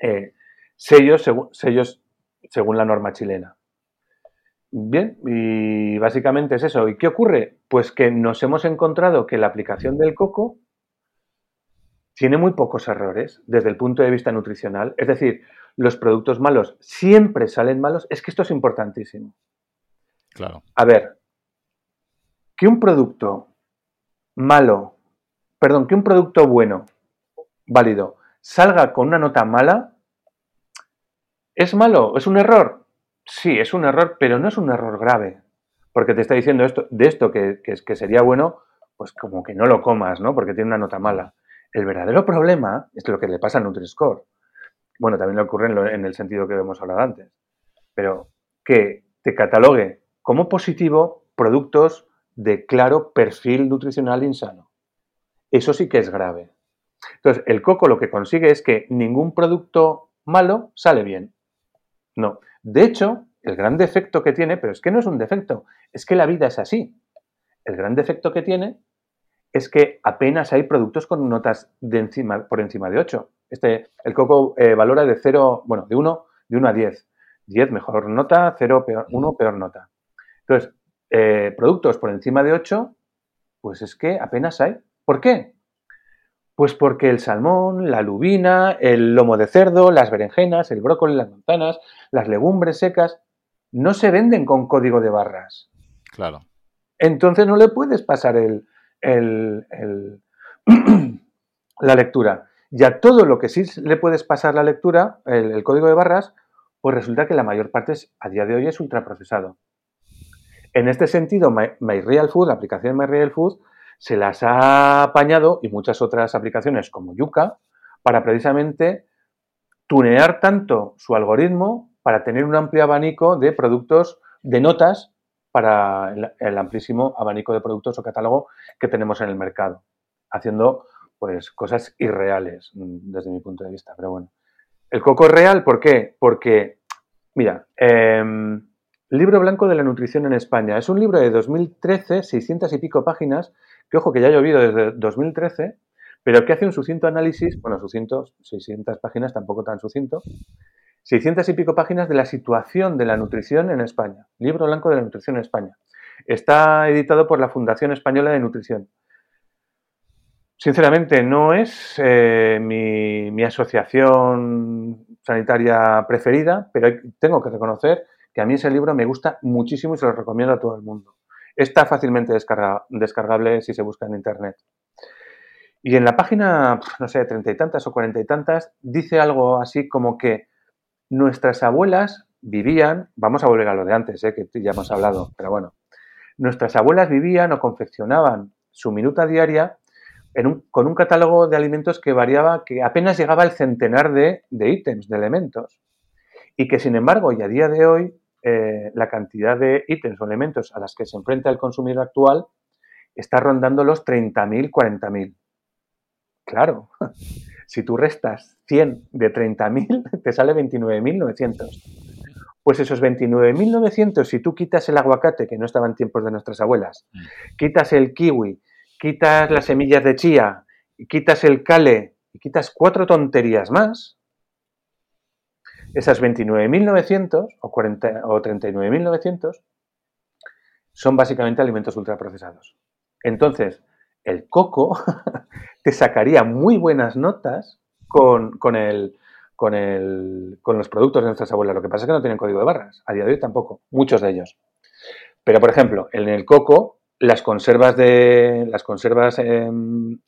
eh, sellos, sellos según la norma chilena. Bien, y básicamente es eso. ¿Y qué ocurre? Pues que nos hemos encontrado que la aplicación del coco tiene muy pocos errores desde el punto de vista nutricional. Es decir, los productos malos siempre salen malos. Es que esto es importantísimo. Claro. A ver, que un producto malo, perdón, que un producto bueno, válido, salga con una nota mala, ¿es malo? ¿Es un error? Sí, es un error, pero no es un error grave. Porque te está diciendo esto, de esto que, que, sería bueno, pues como que no lo comas, ¿no? Porque tiene una nota mala. El verdadero problema es lo que le pasa al Nutri-Score. Bueno, también le ocurre en, el sentido que hemos hablado antes. Pero que te catalogue como positivo productos de claro perfil nutricional insano. Eso sí que es grave. Entonces, el coco lo que consigue es que ningún producto malo sale bien. No. De hecho, el gran defecto que tiene, pero es que no es un defecto, es que la vida es así. El gran defecto que tiene es que apenas hay productos con notas de encima, por encima de 8. Este, el coco eh, valora de 0, bueno, de 1, de 1 a 10. 10 mejor nota, 0 peor, 1 peor nota. Entonces, eh, productos por encima de 8, pues es que apenas hay. ¿Por qué? Pues porque el salmón, la lubina, el lomo de cerdo, las berenjenas, el brócoli, las manzanas, las legumbres secas, no se venden con código de barras. Claro. Entonces no le puedes pasar el, la lectura. Y a todo lo que sí le puedes pasar la lectura, el, código de barras, pues resulta que la mayor parte a día de hoy es ultraprocesado. En este sentido, MyRealFood, la aplicación MyRealFood, se las ha apañado y muchas otras aplicaciones como Yuka para precisamente tunear tanto su algoritmo para tener un amplio abanico de productos, de notas para el, amplísimo abanico de productos o catálogo que tenemos en el mercado, haciendo pues cosas irreales mm, desde mi punto de vista. Pero bueno, el coco es real, ¿por qué? Porque, mira, eh, Libro Blanco de la Nutrición en España. Es un libro de 2013, 600 y pico páginas, que ojo que ya ha llovido desde 2013, pero que hace un sucinto análisis, bueno, sucinto, 600 páginas, tampoco tan sucinto, 600 y pico páginas de la situación de la nutrición en España. Libro Blanco de la Nutrición en España. Está editado por la Fundación Española de Nutrición. Sinceramente, no es eh, mi, asociación sanitaria preferida, pero tengo que reconocer que a mí ese libro me gusta muchísimo y se lo recomiendo a todo el mundo. Está fácilmente descargable si se busca en Internet. Y en la página, no sé, treinta y tantas o cuarenta y tantas, dice algo así como que nuestras abuelas vivían, vamos a volver a lo de antes, eh, que ya hemos hablado, pero bueno, nuestras abuelas vivían o confeccionaban su minuta diaria con un catálogo de alimentos que variaba, que apenas llegaba al centenar de, de ítems, de elementos. Y que sin embargo, y a día de hoy, eh, la cantidad de ítems o elementos a las que se enfrenta el consumidor actual está rondando los 30.000, 40.000. Claro, si tú restas 100 de 30.000, te sale 29.900. Pues esos 29.900, si tú quitas el aguacate, que no estaba en tiempos de nuestras abuelas, quitas el kiwi, quitas las semillas de chía, quitas el cale y quitas cuatro tonterías más, esas 29.900 o, 40, o 39.900 son básicamente alimentos ultraprocesados. Entonces, el coco te sacaría muy buenas notas con, el, con, el, con los productos de nuestras abuelas. Lo que pasa es que no tienen código de barras. A día de hoy tampoco. Muchos de ellos. Pero, por ejemplo, en el coco, las conservas de. Las conservas em,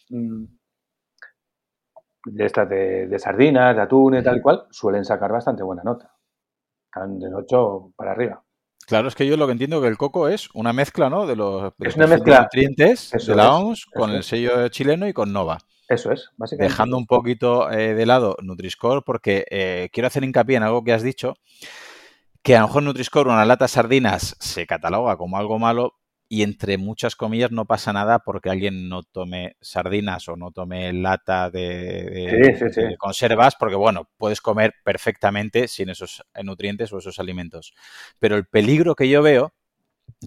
de estas de, sardinas, de atún y tal cual, suelen sacar bastante buena nota. Están de 8 para arriba. Claro, es que yo lo que entiendo que el coco es una mezcla, ¿no? De los, es una mezcla, nutrientes de la OMS con el sello chileno y con Nova. Eso es, básicamente. Dejando un poquito eh, de lado Nutriscore porque eh, quiero hacer hincapié en algo que has dicho, que a lo mejor Nutriscore una lata de sardinas se cataloga como algo malo, y entre muchas comillas no pasa nada porque alguien no tome sardinas o no tome lata de, conservas, porque bueno, puedes comer perfectamente sin esos nutrientes o esos alimentos. Pero el peligro que yo veo,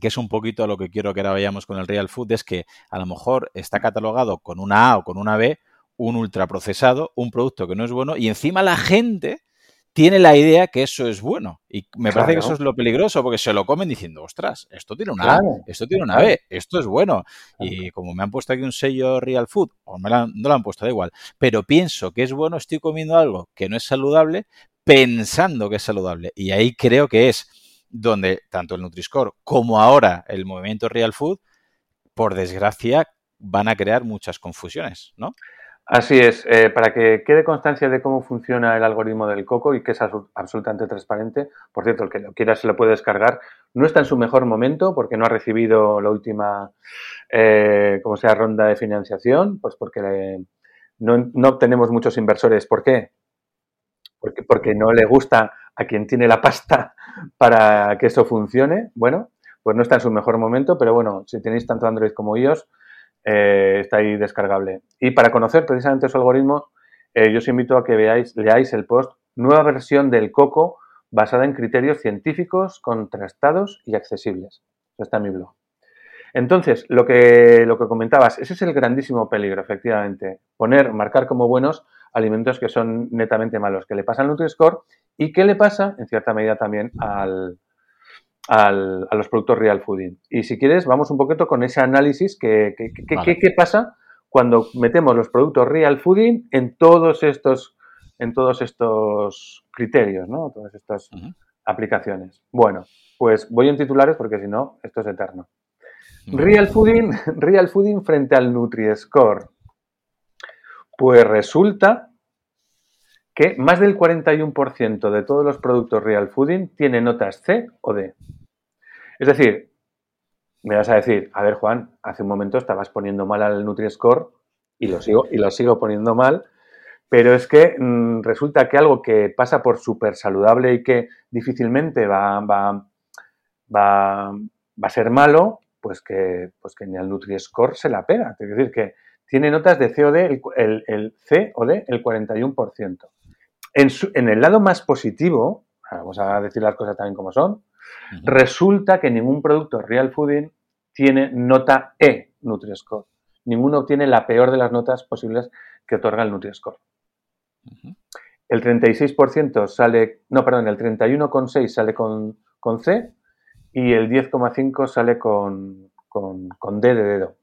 que es un poquito a lo que quiero que ahora vayamos con el real food, es que a lo mejor está catalogado con una A o con una B un ultraprocesado, un producto que no es bueno, y encima la gente tiene la idea que eso es bueno. Y me parece que eso es lo peligroso, porque se lo comen diciendo, ostras, esto tiene una A, esto tiene una B, esto es bueno. Y como me han puesto aquí un sello Real Food, o me no lo han puesto, da igual, pero pienso que es bueno, estoy comiendo algo que no es saludable, pensando que es saludable. Y ahí creo que es donde tanto el Nutri-Score como ahora el movimiento Real Food, por desgracia, van a crear muchas confusiones, ¿no? Así es, eh, para que quede constancia de cómo funciona el algoritmo del Coco y que es absolutamente transparente, por cierto, el que lo quiera se lo puede descargar, no está en su mejor momento porque no ha recibido la última, eh, como sea, ronda de financiación, pues porque no, no obtenemos muchos inversores. ¿Por qué? Porque, porque no le gusta a quien tiene la pasta para que eso funcione. Bueno, pues no está en su mejor momento, pero bueno, si tenéis tanto Android como iOS, eh, está ahí descargable. Y para conocer precisamente su algoritmo, eh, yo os invito a que veáis, leáis el post Nueva versión del Coco basada en criterios científicos, contrastados y accesibles. Está en mi blog. Entonces, lo que, lo que comentabas, ese es el grandísimo peligro, efectivamente. Poner, marcar como buenos alimentos que son netamente malos, que le pasa al Nutri-Score y que le pasa, en cierta medida, también al, al, a los productos real fooding. Y si quieres, vamos un poquito con ese análisis que, qué pasa cuando metemos los productos real fooding en todos estos, en todos estos criterios, ¿no? Todas estas aplicaciones. Bueno, pues voy en titulares porque si no, esto es eterno. Real fooding, real fooding frente al Nutri-Score. Pues resulta que más del 41% de todos los productos real fooding tiene notas C o D. Es decir, me vas a decir, a ver Juan, hace un momento estabas poniendo mal al Nutri-Score y lo sigo, y lo sigo poniendo mal, pero es que mm, resulta que algo que pasa por súper saludable y que difícilmente va, va, va, a ser malo, pues que, pues que ni al Nutri-Score se la pega. Es decir, que tiene notas de C o D, el C o D, el 41%. En, el lado más positivo, vamos a decir las cosas también como son, resulta que ningún producto real fooding tiene nota E Nutri-Score. Ninguno tiene la peor de las notas posibles que otorga el Nutri-Score. El 36% sale, no, perdón, el 31,6 sale con, con, C y el 10,5 sale con, con D de dedo.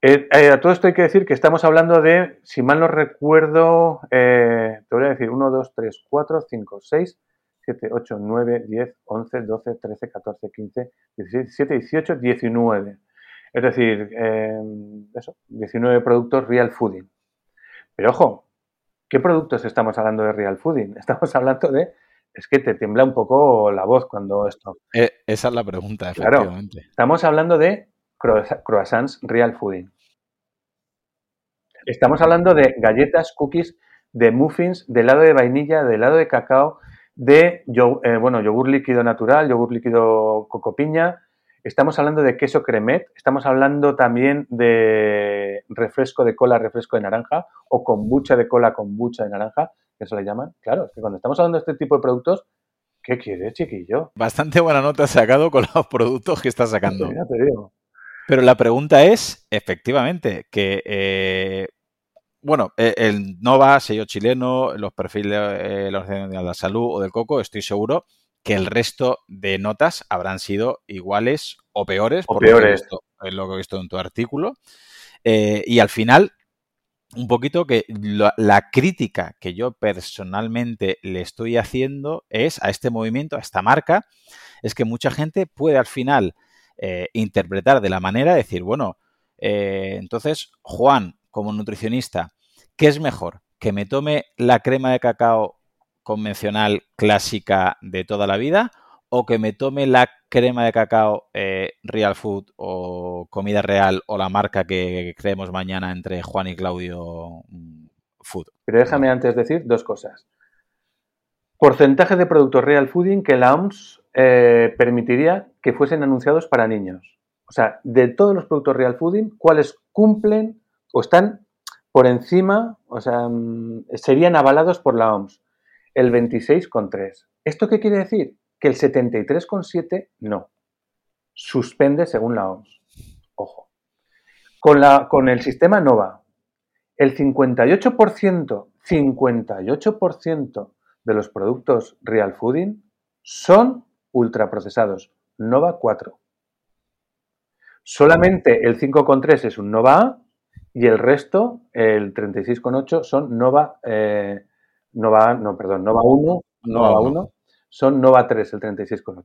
Eh, eh, a todo esto hay que decir que estamos hablando de, si mal no recuerdo, eh, te voy a decir 1, 2, 3, 4, 5, 6, 7, 8, 9, 10, 11, 12, 13, 14, 15, 16, 17, 18, 19. Es decir, eso, 19 productos real fooding. Pero ojo, ¿qué productos estamos hablando de real fooding? Estamos hablando de es que te tiembla un poco la voz cuando esto. esa es la pregunta, efectivamente. Claro, estamos hablando de croissants real fooding. Estamos hablando de galletas, cookies, de muffins, de helado de vainilla, de helado de cacao, de eh, bueno, yogur líquido natural, yogur líquido coco piña. Estamos hablando de queso cremet, estamos hablando también de refresco de cola, refresco de naranja o kombucha de cola, kombucha de naranja, que se le llaman. Claro, es que cuando estamos hablando de este tipo de productos, ¿qué quiere, chiquillo? Bastante buena nota has sacado con los productos que estás sacando. Ya te digo. Pero la pregunta es, efectivamente, que, eh, bueno, e, el Nova, sello chileno, los perfiles eh, de la salud o del coco, estoy seguro que el resto de notas habrán sido iguales o peores, o peores. Lo que, visto, lo que he visto en tu artículo. Eh, y al final, un poquito que la crítica que yo personalmente le estoy haciendo es a este movimiento, a esta marca, es que mucha gente puede al final eh, interpretar de la manera de decir, bueno, eh, entonces, Juan, como nutricionista, ¿qué es mejor? ¿Que me tome la crema de cacao convencional clásica de toda la vida o que me tome la crema de cacao eh, Real Food o comida real o la marca que creemos mañana entre Juan y Claudio mm, Food. Pero déjame antes decir dos cosas. Porcentaje de productos Real Fooding que la OMS eh, permitiría que fuesen anunciados para niños. O sea, de todos los productos Real Fooding, ¿cuáles cumplen o están por encima, o sea, mm, serían avalados por la OMS? El 26,3. ¿Esto qué quiere decir? que el 73,7 no. Suspende según la OMS. Ojo. Con, la, con el sistema NOVA, el 58%, 58% de los productos Real Fooding son ultraprocesados. NOVA 4. Solamente el 5,3 es un NOVA A y el resto, el 36,8, son NOVA, eh, NOVA, no, perdón, NOVA 1, NOVA 1 son Nova 3, el 36,8.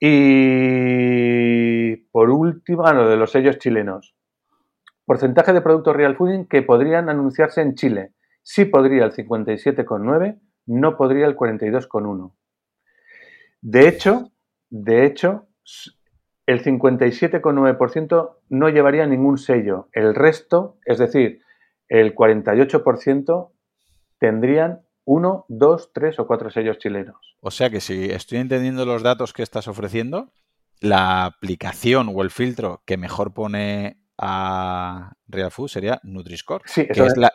Y por último, lo de los sellos chilenos. Porcentaje de productos Real Fooding que podrían anunciarse en Chile. Sí podría el 57,9, no podría el 42,1. De hecho, de hecho, el 57,9% no llevaría ningún sello. El resto, es decir, el 48%, tendrían uno, dos, tres o cuatro sellos chilenos. O sea que si estoy entendiendo los datos que estás ofreciendo, la aplicación o el filtro que mejor pone a Real Food sería Nutri-Score, sí, que es, La,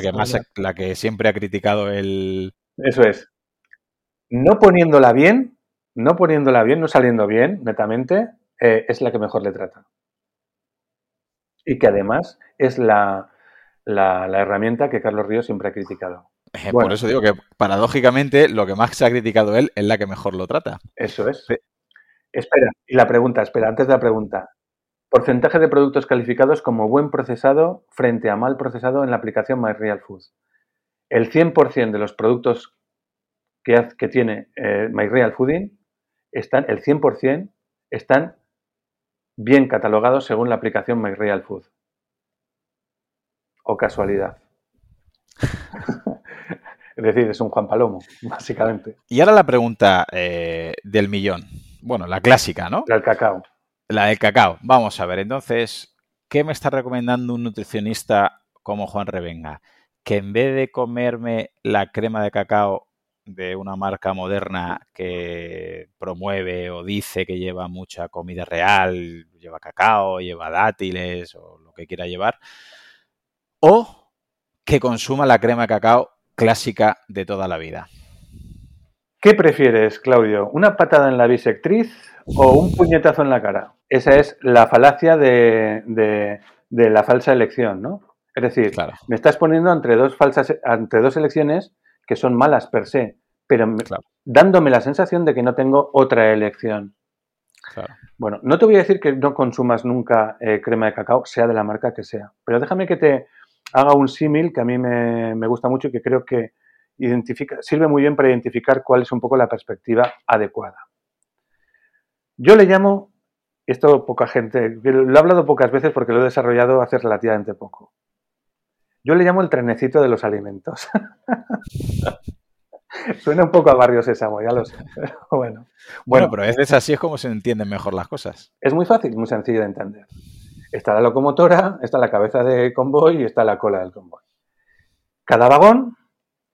que más, la que siempre ha criticado el... Eso es. No poniéndola bien, no poniéndola bien, no saliendo bien, netamente, eh, es la que mejor le trata. Y que además es la, la herramienta que Carlos Ríos siempre ha criticado. Eh, por eso digo que paradójicamente lo que más se ha criticado él es la que mejor lo trata. Eso es. Espera, y la pregunta, espera, antes de la pregunta. Porcentaje de productos calificados como buen procesado frente a mal procesado en la aplicación MyRealFood. El 100% de los productos que, que tiene eh, MyRealFooding están, el 100% están bien catalogados según la aplicación MyRealFood. O casualidad. Es decir, es un Juan Palomo, básicamente. Y ahora la pregunta eh, del millón. Bueno, la clásica, ¿no? La del cacao. La del cacao. Vamos a ver, entonces, ¿qué me está recomendando un nutricionista como Juan Revenga? Que en vez de comerme la crema de cacao de una marca moderna que promueve o dice que lleva mucha comida real, lleva cacao, lleva dátiles o lo que quiera llevar, o que consuma la crema de cacao clásica de toda la vida. ¿Qué prefieres, Claudio? ¿Una patada en la bisectriz o un puñetazo en la cara? Esa es la falacia de, la falsa elección, ¿no? Es decir, me estás poniendo entre dos falsas, entre dos elecciones que son malas per se, pero dándome la sensación de que no tengo otra elección. Bueno, no te voy a decir que no consumas nunca eh, crema de cacao, sea de la marca que sea, pero déjame que te haga un símil que a mí me, gusta mucho y que creo que identifica, sirve muy bien para identificar cuál es un poco la perspectiva adecuada. Yo le llamo, esto poca gente, lo he hablado pocas veces porque lo he desarrollado hace relativamente poco. Yo le llamo el trenecito de los alimentos. Suena un poco a barrio sésamo, ya lo sé. bueno. bueno, pero es así es como se entienden mejor las cosas. Es muy fácil, muy sencillo de entender. Está la locomotora, está la cabeza de convoy y está la cola del convoy. Cada vagón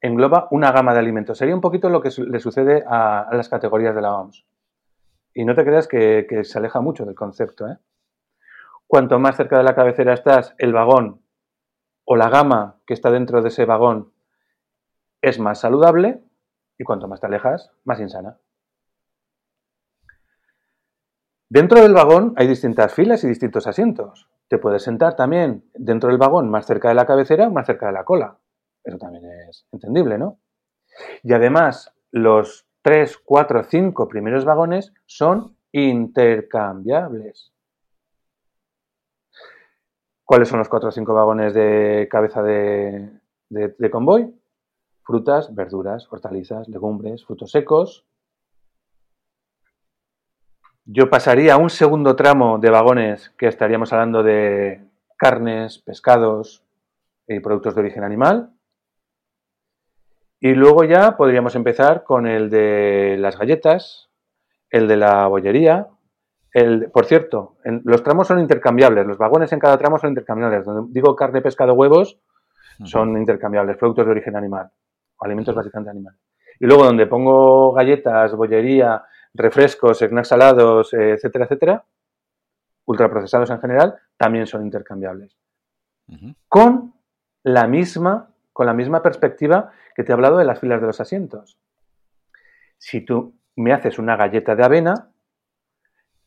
engloba una gama de alimentos. Sería un poquito lo que le sucede a, las categorías de la OMS. Y no te creas que, se aleja mucho del concepto. ¿eh? Cuanto más cerca de la cabecera estás, el vagón o la gama que está dentro de ese vagón es más saludable y cuanto más te alejas, más insana. Dentro del vagón hay distintas filas y distintos asientos. Te puedes sentar también dentro del vagón más cerca de la cabecera o más cerca de la cola. Eso también es entendible, ¿no? Y además, los 3, 4, 5 primeros vagones son intercambiables. ¿Cuáles son los cuatro o cinco vagones de cabeza de, de convoy? Frutas, verduras, hortalizas, legumbres, frutos secos. Yo pasaría a un segundo tramo de vagones que estaríamos hablando de carnes, pescados y productos de origen animal. Y luego ya podríamos empezar con el de las galletas, el de la bollería. El, por cierto, los tramos son intercambiables, los vagones en cada tramo son intercambiables. Donde digo carne, pescado, huevos, son intercambiables, productos de origen animal, alimentos básicamente animales. Y luego donde pongo galletas, bollería, refrescos, snacks salados, etcétera, etcétera, ultraprocesados en general, también son intercambiables. Con la misma, con la misma perspectiva que te he hablado de las filas de los asientos. Si tú me haces una galleta de avena,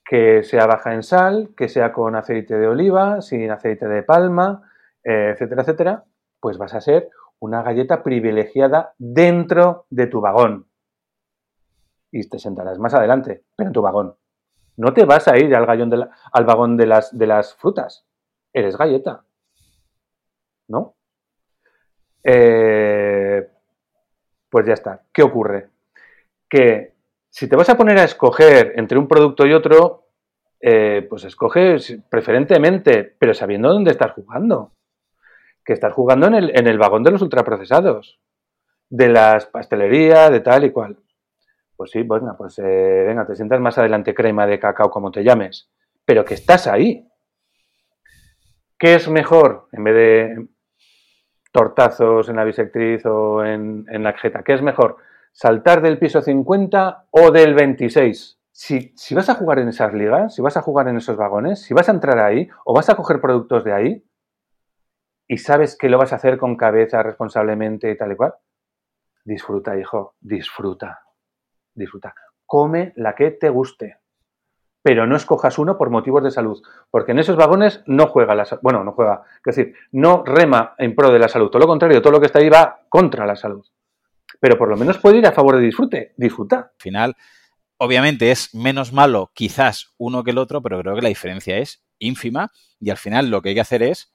que sea baja en sal, que sea con aceite de oliva, sin aceite de palma, eh, etcétera, etcétera, pues vas a ser una galleta privilegiada dentro de tu vagón. Y te sentarás más adelante, pero en tu vagón. No te vas a ir al, al vagón de las, de las frutas. Eres galleta. ¿No? Eh, pues ya está. ¿Qué ocurre? Que si te vas a poner a escoger entre un producto y otro, eh, pues escoges preferentemente, pero sabiendo dónde estás jugando. Que estás jugando en el, en el vagón de los ultraprocesados, de las pastelerías, de tal y cual. Pues sí, bueno, pues eh, venga, te sientas más adelante crema de cacao, como te llames, pero que estás ahí. ¿Qué es mejor en vez de tortazos en la bisectriz o en, la jeta? ¿Qué es mejor? ¿Saltar del piso 50 o del 26? Si, si, vas a jugar en esas ligas, si vas a jugar en esos vagones, si vas a entrar ahí o vas a coger productos de ahí y sabes que lo vas a hacer con cabeza responsablemente y tal y cual, disfruta, hijo, disfruta, disfruta. Come la que te guste pero no escojas uno por motivos de salud, porque en esos vagones no juega la bueno, no juega, es decir, no rema en pro de la salud, todo lo contrario, todo lo que está ahí va contra la salud. Pero por lo menos puede ir a favor de disfrute, disfruta. Al final, obviamente es menos malo quizás uno que el otro, pero creo que la diferencia es ínfima y al final lo que hay que hacer es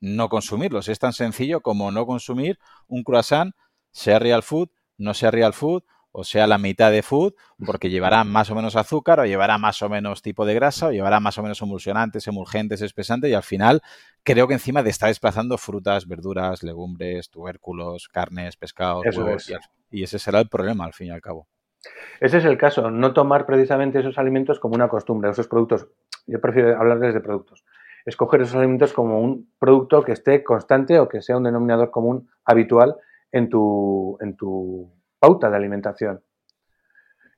no consumirlos. Es tan sencillo como no consumir un croissant, sea real food, no sea real food, o sea la mitad de food, porque llevará más o menos azúcar, o llevará más o menos tipo de grasa, o llevará más o menos emulsionantes, emulgentes, espesantes, y al final creo que encima te está desplazando frutas, verduras, legumbres, tubérculos, carnes, pescados, huevos, y, ese será el problema al fin y al cabo. Ese es el caso, no tomar precisamente esos alimentos como una costumbre, esos productos. Yo prefiero hablarles de productos. Escoger esos alimentos como un producto que esté constante o que sea un denominador común habitual en tu, en tu pauta de alimentación.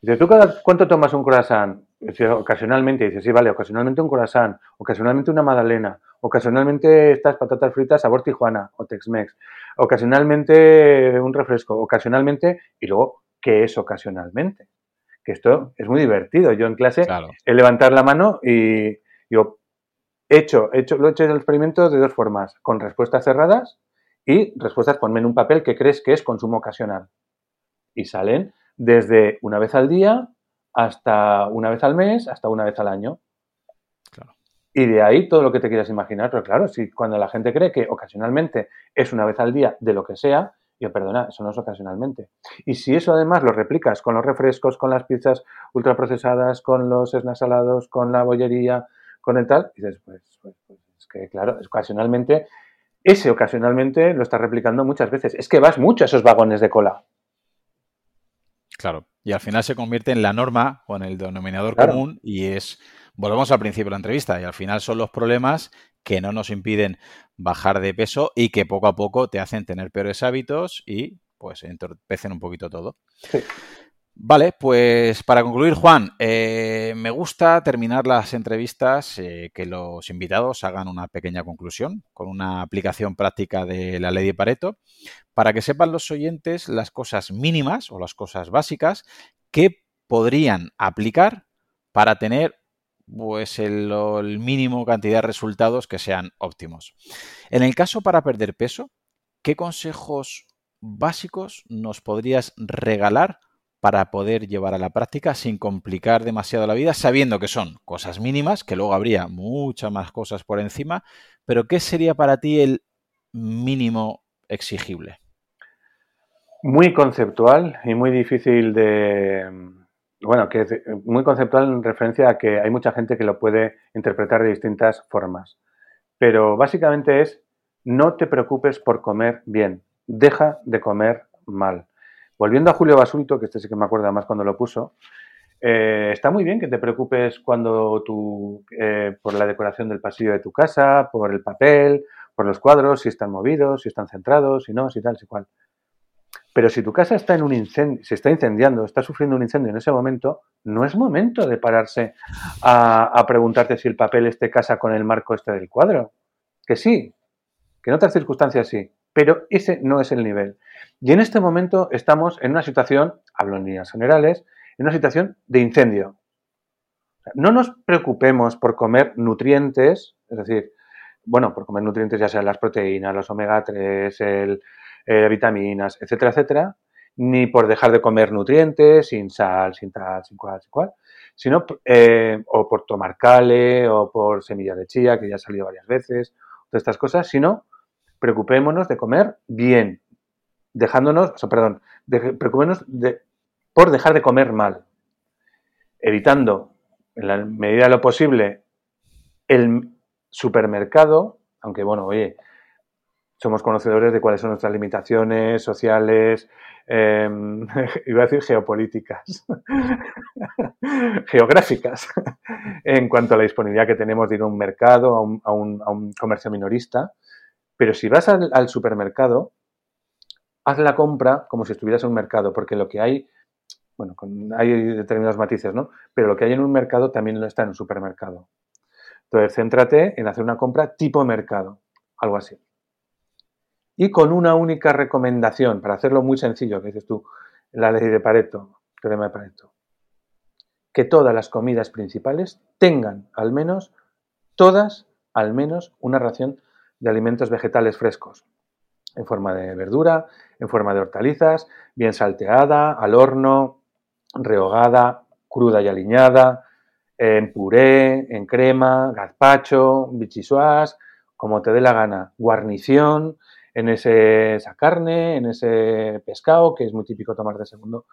Dice, ¿tú cada cuánto tomas un croissant? ocasionalmente, dice, sí, vale, ocasionalmente un croissant, ocasionalmente una magdalena, ocasionalmente estas patatas fritas sabor Tijuana o Tex-Mex, ocasionalmente un refresco, ocasionalmente, y luego, ¿qué es ocasionalmente? Que esto es muy divertido. Yo en clase he levantar la mano y yo he hecho, he hecho, lo he hecho el experimento de dos formas, con respuestas cerradas y respuestas ponme en un papel que crees que es consumo ocasional y salen desde una vez al día hasta una vez al mes, hasta una vez al año. Y de ahí todo lo que te quieras imaginar. Pero claro, si cuando la gente cree que ocasionalmente es una vez al día de lo que sea, yo perdona, eso no es ocasionalmente. Y si eso además lo replicas con los refrescos, con las pizzas ultraprocesadas, con los snacks salados, con la bollería, con el tal, dices, pues, pues, pues es que claro, ocasionalmente, ese ocasionalmente lo estás replicando muchas veces. Es que vas mucho a esos vagones de cola. Claro, y al final se convierte en la norma o en el denominador común y es, volvemos al principio de la entrevista, y al final son los problemas que no nos impiden bajar de peso y que poco a poco te hacen tener peores hábitos y pues entorpecen un poquito todo. Sí. Vale, pues para concluir, Juan, eh, me gusta terminar las entrevistas eh, que los invitados hagan una pequeña conclusión con una aplicación práctica de la ley de Pareto para que sepan los oyentes las cosas mínimas o las cosas básicas que podrían aplicar para tener pues el, el mínimo cantidad de resultados que sean óptimos. En el caso para perder peso, ¿qué consejos básicos nos podrías regalar para poder llevar a la práctica sin complicar demasiado la vida, sabiendo que son cosas mínimas, que luego habría muchas más cosas por encima, pero ¿qué sería para ti el mínimo exigible? Muy conceptual y muy difícil de... Bueno, que es muy conceptual en referencia a que hay mucha gente que lo puede interpretar de distintas formas. Pero básicamente es, no te preocupes por comer bien, deja de comer mal. Volviendo a Julio Basulto, que este sí que me acuerdo más cuando lo puso, eh, está muy bien que te preocupes cuando tú, eh, por la decoración del pasillo de tu casa, por el papel, por los cuadros, si están movidos, si están centrados, si no, si tal, si cual. Pero si tu casa está en un incendio, se está incendiando, está sufriendo un incendio en ese momento, no es momento de pararse a, preguntarte si el papel este casa con el marco este del cuadro. Que sí, que en otras circunstancias sí, pero ese no es el nivel. Y en este momento estamos en una situación, hablo en líneas generales, en una situación de incendio. No nos preocupemos por comer nutrientes, es decir, bueno, por comer nutrientes ya sean las proteínas, los omega 3, el, eh, vitaminas, etcétera, etcétera, ni por dejar de comer nutrientes sin sal, sin tal, sin cual, sin cual, sino eh, o por tomar cale o por semillas de chía, que ya ha salido varias veces, todas estas cosas, sino preocupémonos de comer bien, dejándonos, o sea, perdón, preocupémonos de, por dejar de comer mal, evitando en la medida de lo posible el supermercado, aunque bueno, oye, somos conocedores de cuáles son nuestras limitaciones sociales, eh, iba a decir geopolíticas, geográficas, en cuanto a la disponibilidad que tenemos de ir a un mercado, a un, a un, a un comercio minorista. Pero si vas al, supermercado, haz la compra como si estuvieras en un mercado, porque lo que hay, bueno, hay determinados matices, ¿no? Pero lo que hay en un mercado también lo está en un supermercado. Entonces, céntrate en hacer una compra tipo mercado, algo así. Y con una única recomendación, para hacerlo muy sencillo, que dices tú, la ley de Pareto, teorema de Pareto, que todas las comidas principales tengan al menos, todas, al menos, una ración de alimentos vegetales frescos, en forma de verdura, en forma de hortalizas, bien salteada, al horno, rehogada, cruda y aliñada, en puré, en crema, gazpacho, bichisuas, como te dé la gana, guarnición, en ese, esa carne, en ese pescado, que es muy típico tomar de segundo.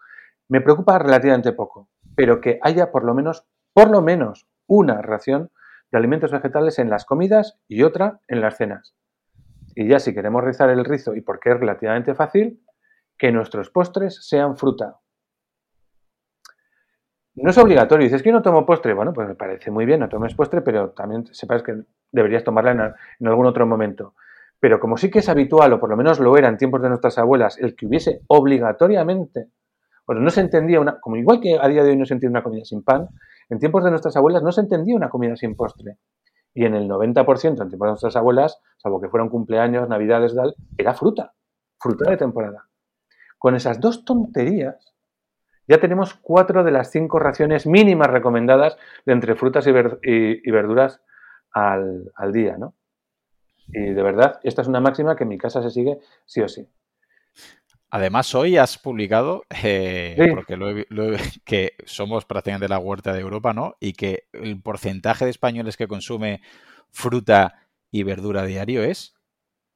Me preocupa relativamente poco, pero que haya por lo menos, por lo menos, una ración de alimentos vegetales en las comidas y otra en las cenas. Y ya si queremos rizar el rizo, y porque es relativamente fácil, que nuestros postres sean fruta. No es obligatorio. Dices que yo no tomo postre. Bueno, pues me parece muy bien, no tomes postre, pero también sepas que deberías tomarla en, en algún otro momento. Pero como sí que es habitual, o por lo menos lo era en tiempos de nuestras abuelas, el que hubiese obligatoriamente, bueno, no se entendía una, como igual que a día de hoy no se entiende una comida sin pan, en tiempos de nuestras abuelas no se entendía una comida sin postre. Y en el 90% en tiempos de nuestras abuelas, salvo que fueran cumpleaños, navidades, tal, era fruta, fruta de temporada. Con esas dos tonterías, ya tenemos cuatro de las cinco raciones mínimas recomendadas de entre frutas y verduras al, al, día, ¿no? Y de verdad, esta es una máxima que en mi casa se sigue sí o sí. Además, hoy has publicado eh, sí. porque lo he, lo he, que somos prácticamente la huerta de Europa, ¿no? Y que el porcentaje de españoles que consume fruta y verdura diario es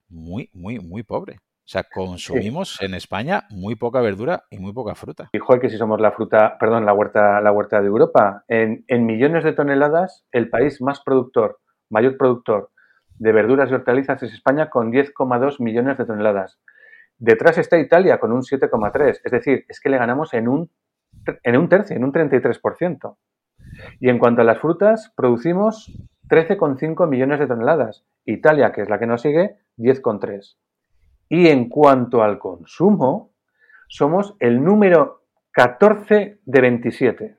muy, muy, muy pobre. O sea, consumimos sí. en España muy poca verdura y muy poca fruta. Dijo que si somos la fruta, perdón, la huerta, la huerta de Europa. En, en millones de toneladas, el país más productor, mayor productor de verduras y hortalizas es España con 10,2 millones de toneladas. Detrás está Italia con un 7,3. Es decir, es que le ganamos en un, en un tercio, en un 33%. Y en cuanto a las frutas, producimos 13,5 millones de toneladas. Italia, que es la que nos sigue, 10,3. Y en cuanto al consumo, somos el número 14 de 27.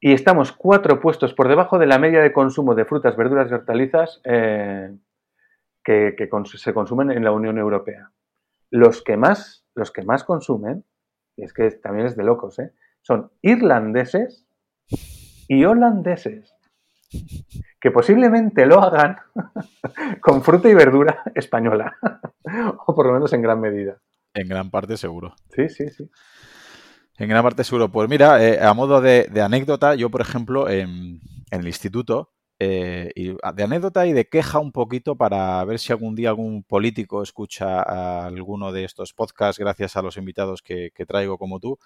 Y estamos cuatro puestos por debajo de la media de consumo de frutas, verduras y hortalizas eh, que, que cons se consumen en la Unión Europea. Los que más, los que más consumen, y es que también es de locos, ¿eh? son irlandeses y holandeses, que posiblemente lo hagan con fruta y verdura española, o por lo menos en gran medida. En gran parte seguro. Sí, sí, sí. En gran parte seguro. Pues mira, eh, a modo de, anécdota, yo, por ejemplo, en, el instituto, eh, y de anécdota y de queja un poquito para ver si algún día algún político escucha a alguno de estos podcasts gracias a los invitados que, traigo como tú.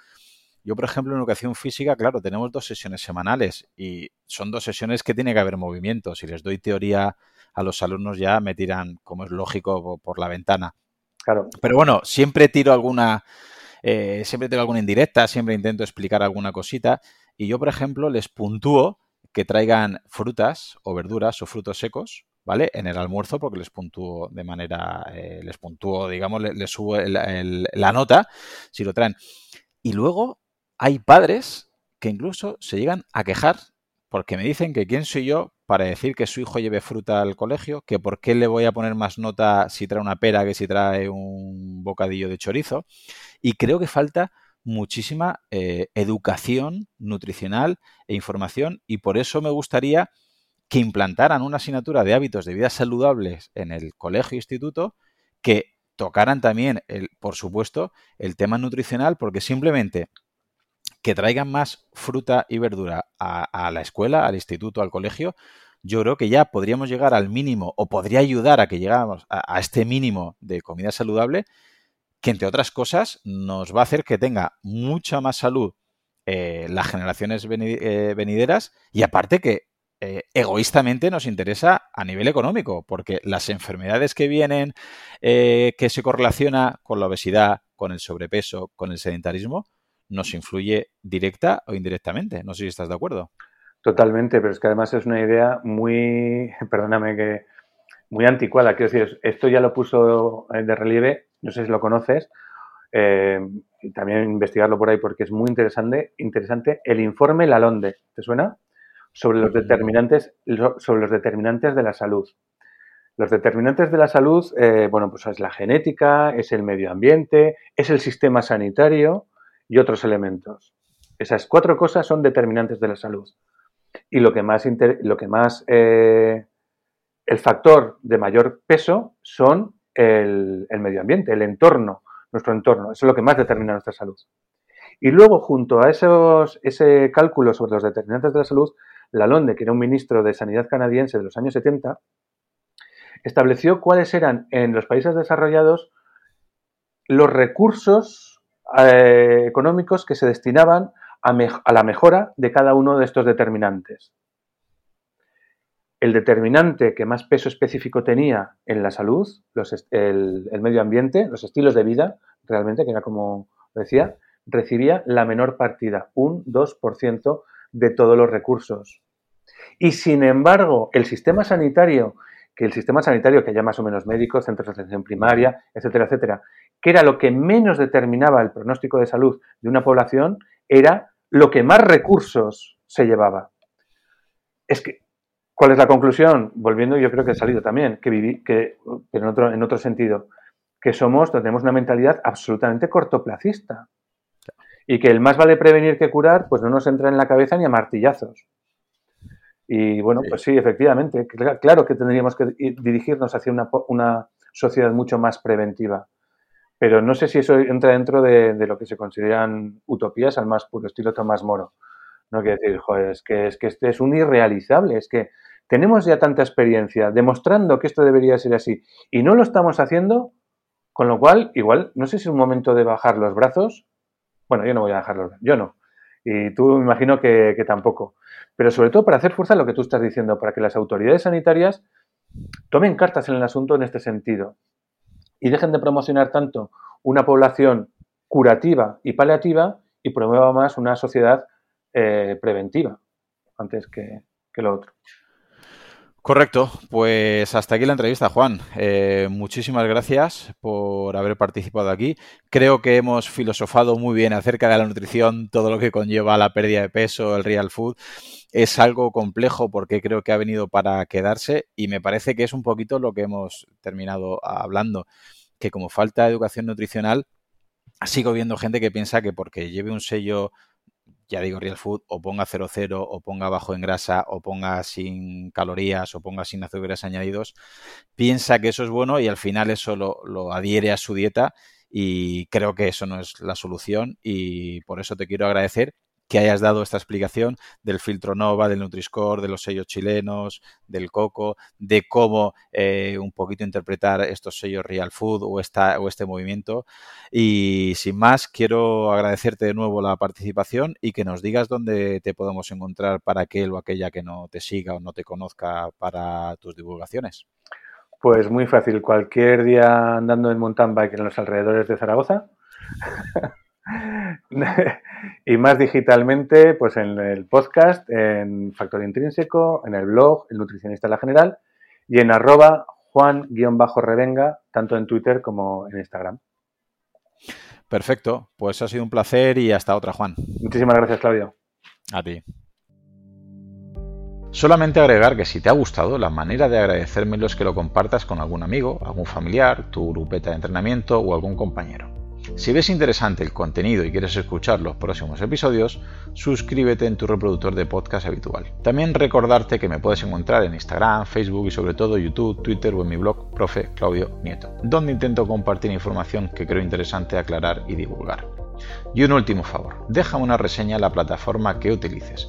Yo, por ejemplo, en educación física, claro, tenemos dos sesiones semanales y son dos sesiones que tiene que haber movimiento. Si les doy teoría a los alumnos ya me tiran, como es lógico, por la ventana. Claro. Pero bueno, siempre tiro alguna eh, siempre tengo alguna indirecta, siempre intento explicar alguna cosita. Y yo, por ejemplo, les puntúo que traigan frutas o verduras o frutos secos, ¿vale? En el almuerzo, porque les puntúo de manera, eh, les puntúo, digamos, les, subo la nota si lo traen. Y luego hay padres que incluso se llegan a quejar porque me dicen que quién soy yo para decir que su hijo lleve fruta al colegio, que por qué le voy a poner más nota si trae una pera que si trae un bocadillo de chorizo. Y creo que falta muchísima eh, educación nutricional e información y por eso me gustaría que implantaran una asignatura de hábitos de vida saludables en el colegio instituto que tocaran también, el, por supuesto, el tema nutricional, porque simplemente que traigan más fruta y verdura a, la escuela, al instituto, al colegio, yo creo que ya podríamos llegar al mínimo o podría ayudar a que llegáramos a, este mínimo de comida saludable, que entre otras cosas nos va a hacer que tenga mucha más salud eh, las generaciones eh, venideras y aparte que eh, egoístamente nos interesa a nivel económico, porque las enfermedades que vienen, que se correlaciona con la obesidad, con el sobrepeso, con el sedentarismo, nos influye directa o indirectamente. No sé si estás de acuerdo. Totalmente, pero es que además es una idea muy, perdóname que, muy anticuada. Quiero decir, esto ya lo puso de relieve, no sé si lo conoces, eh, y también investigarlo por ahí porque es muy interesante, interesante el informe Lalonde, ¿te suena? Sobre los determinantes, sobre los determinantes de la salud. Los determinantes de la salud, eh, bueno, pues es la genética, es el medio ambiente, es el sistema sanitario, y otros elementos. Esas cuatro cosas son determinantes de la salud. Y lo que más, lo que más eh, el factor de mayor peso son el, medio ambiente, el entorno, nuestro entorno. Eso es lo que más determina nuestra salud. Y luego, junto a esos, ese cálculo sobre los determinantes de la salud, Lalonde, que era un ministro de Sanidad canadiense de los años 70, estableció cuáles eran en los países desarrollados los recursos eh, económicos que se destinaban a, la mejora de cada uno de estos determinantes. El determinante que más peso específico tenía en la salud, el, medio ambiente, los estilos de vida, realmente, que era como decía, recibía la menor partida, un 2% de todos los recursos. Y sin embargo, el sistema sanitario, que el sistema sanitario que haya más o menos médicos, centros de atención primaria, etcétera, etcétera, que era lo que menos determinaba el pronóstico de salud de una población, era lo que más recursos se llevaba. Es que, ¿cuál es la conclusión? Volviendo, yo creo que ha salido también, que, viví, que en, otro, en otro sentido, que somos, tenemos una mentalidad absolutamente cortoplacista. Y que el más vale prevenir que curar, pues no nos entra en la cabeza ni a martillazos. Y bueno, pues sí, efectivamente, claro que tendríamos que dirigirnos hacia una, una sociedad mucho más preventiva. Pero no sé si eso entra dentro de, lo que se consideran utopías al más puro estilo Tomás Moro. No quiero decir, joder, es que, es que este es un irrealizable, es que tenemos ya tanta experiencia demostrando que esto debería ser así y no lo estamos haciendo, con lo cual, igual, no sé si es un momento de bajar los brazos. Bueno, yo no voy a bajar los brazos, yo no. Y tú me imagino que, que tampoco. Pero sobre todo para hacer fuerza lo que tú estás diciendo, para que las autoridades sanitarias tomen cartas en el asunto en este sentido y dejen de promocionar tanto una población curativa y paliativa y promueva más una sociedad eh, preventiva antes que, lo otro. Correcto, pues hasta aquí la entrevista, Juan. Eh, muchísimas gracias por haber participado aquí. Creo que hemos filosofado muy bien acerca de la nutrición, todo lo que conlleva la pérdida de peso, el real food. Es algo complejo porque creo que ha venido para quedarse y me parece que es un poquito lo que hemos terminado hablando, que como falta educación nutricional, sigo viendo gente que piensa que porque lleve un sello ya digo real food, o ponga 00, o ponga bajo en grasa, o ponga sin calorías, o ponga sin azúcares añadidos, piensa que eso es bueno y al final eso lo, adhiere a su dieta y creo que eso no es la solución y por eso te quiero agradecer que hayas dado esta explicación del filtro Nova, del Nutri-Score, de los sellos chilenos, del coco, de cómo eh, un poquito interpretar estos sellos Real Food o, esta, o este movimiento. Y sin más, quiero agradecerte de nuevo la participación y que nos digas dónde te podemos encontrar para aquel o aquella que no te siga o no te conozca para tus divulgaciones. Pues muy fácil, cualquier día andando en mountain bike en los alrededores de Zaragoza. y más digitalmente, pues en el podcast, en Factor Intrínseco, en el blog, el nutricionista la general, y en arroba juan-revenga, tanto en Twitter como en Instagram. Perfecto, pues ha sido un placer y hasta otra, Juan. Muchísimas gracias, Claudio. A ti. Solamente agregar que si te ha gustado, la manera de agradecérmelo es que lo compartas con algún amigo, algún familiar, tu grupeta de entrenamiento o algún compañero. Si ves interesante el contenido y quieres escuchar los próximos episodios, suscríbete en tu reproductor de podcast habitual. También recordarte que me puedes encontrar en Instagram, Facebook y sobre todo YouTube, Twitter o en mi blog Profe Claudio Nieto, donde intento compartir información que creo interesante aclarar y divulgar. Y un último favor, déjame una reseña en la plataforma que utilices.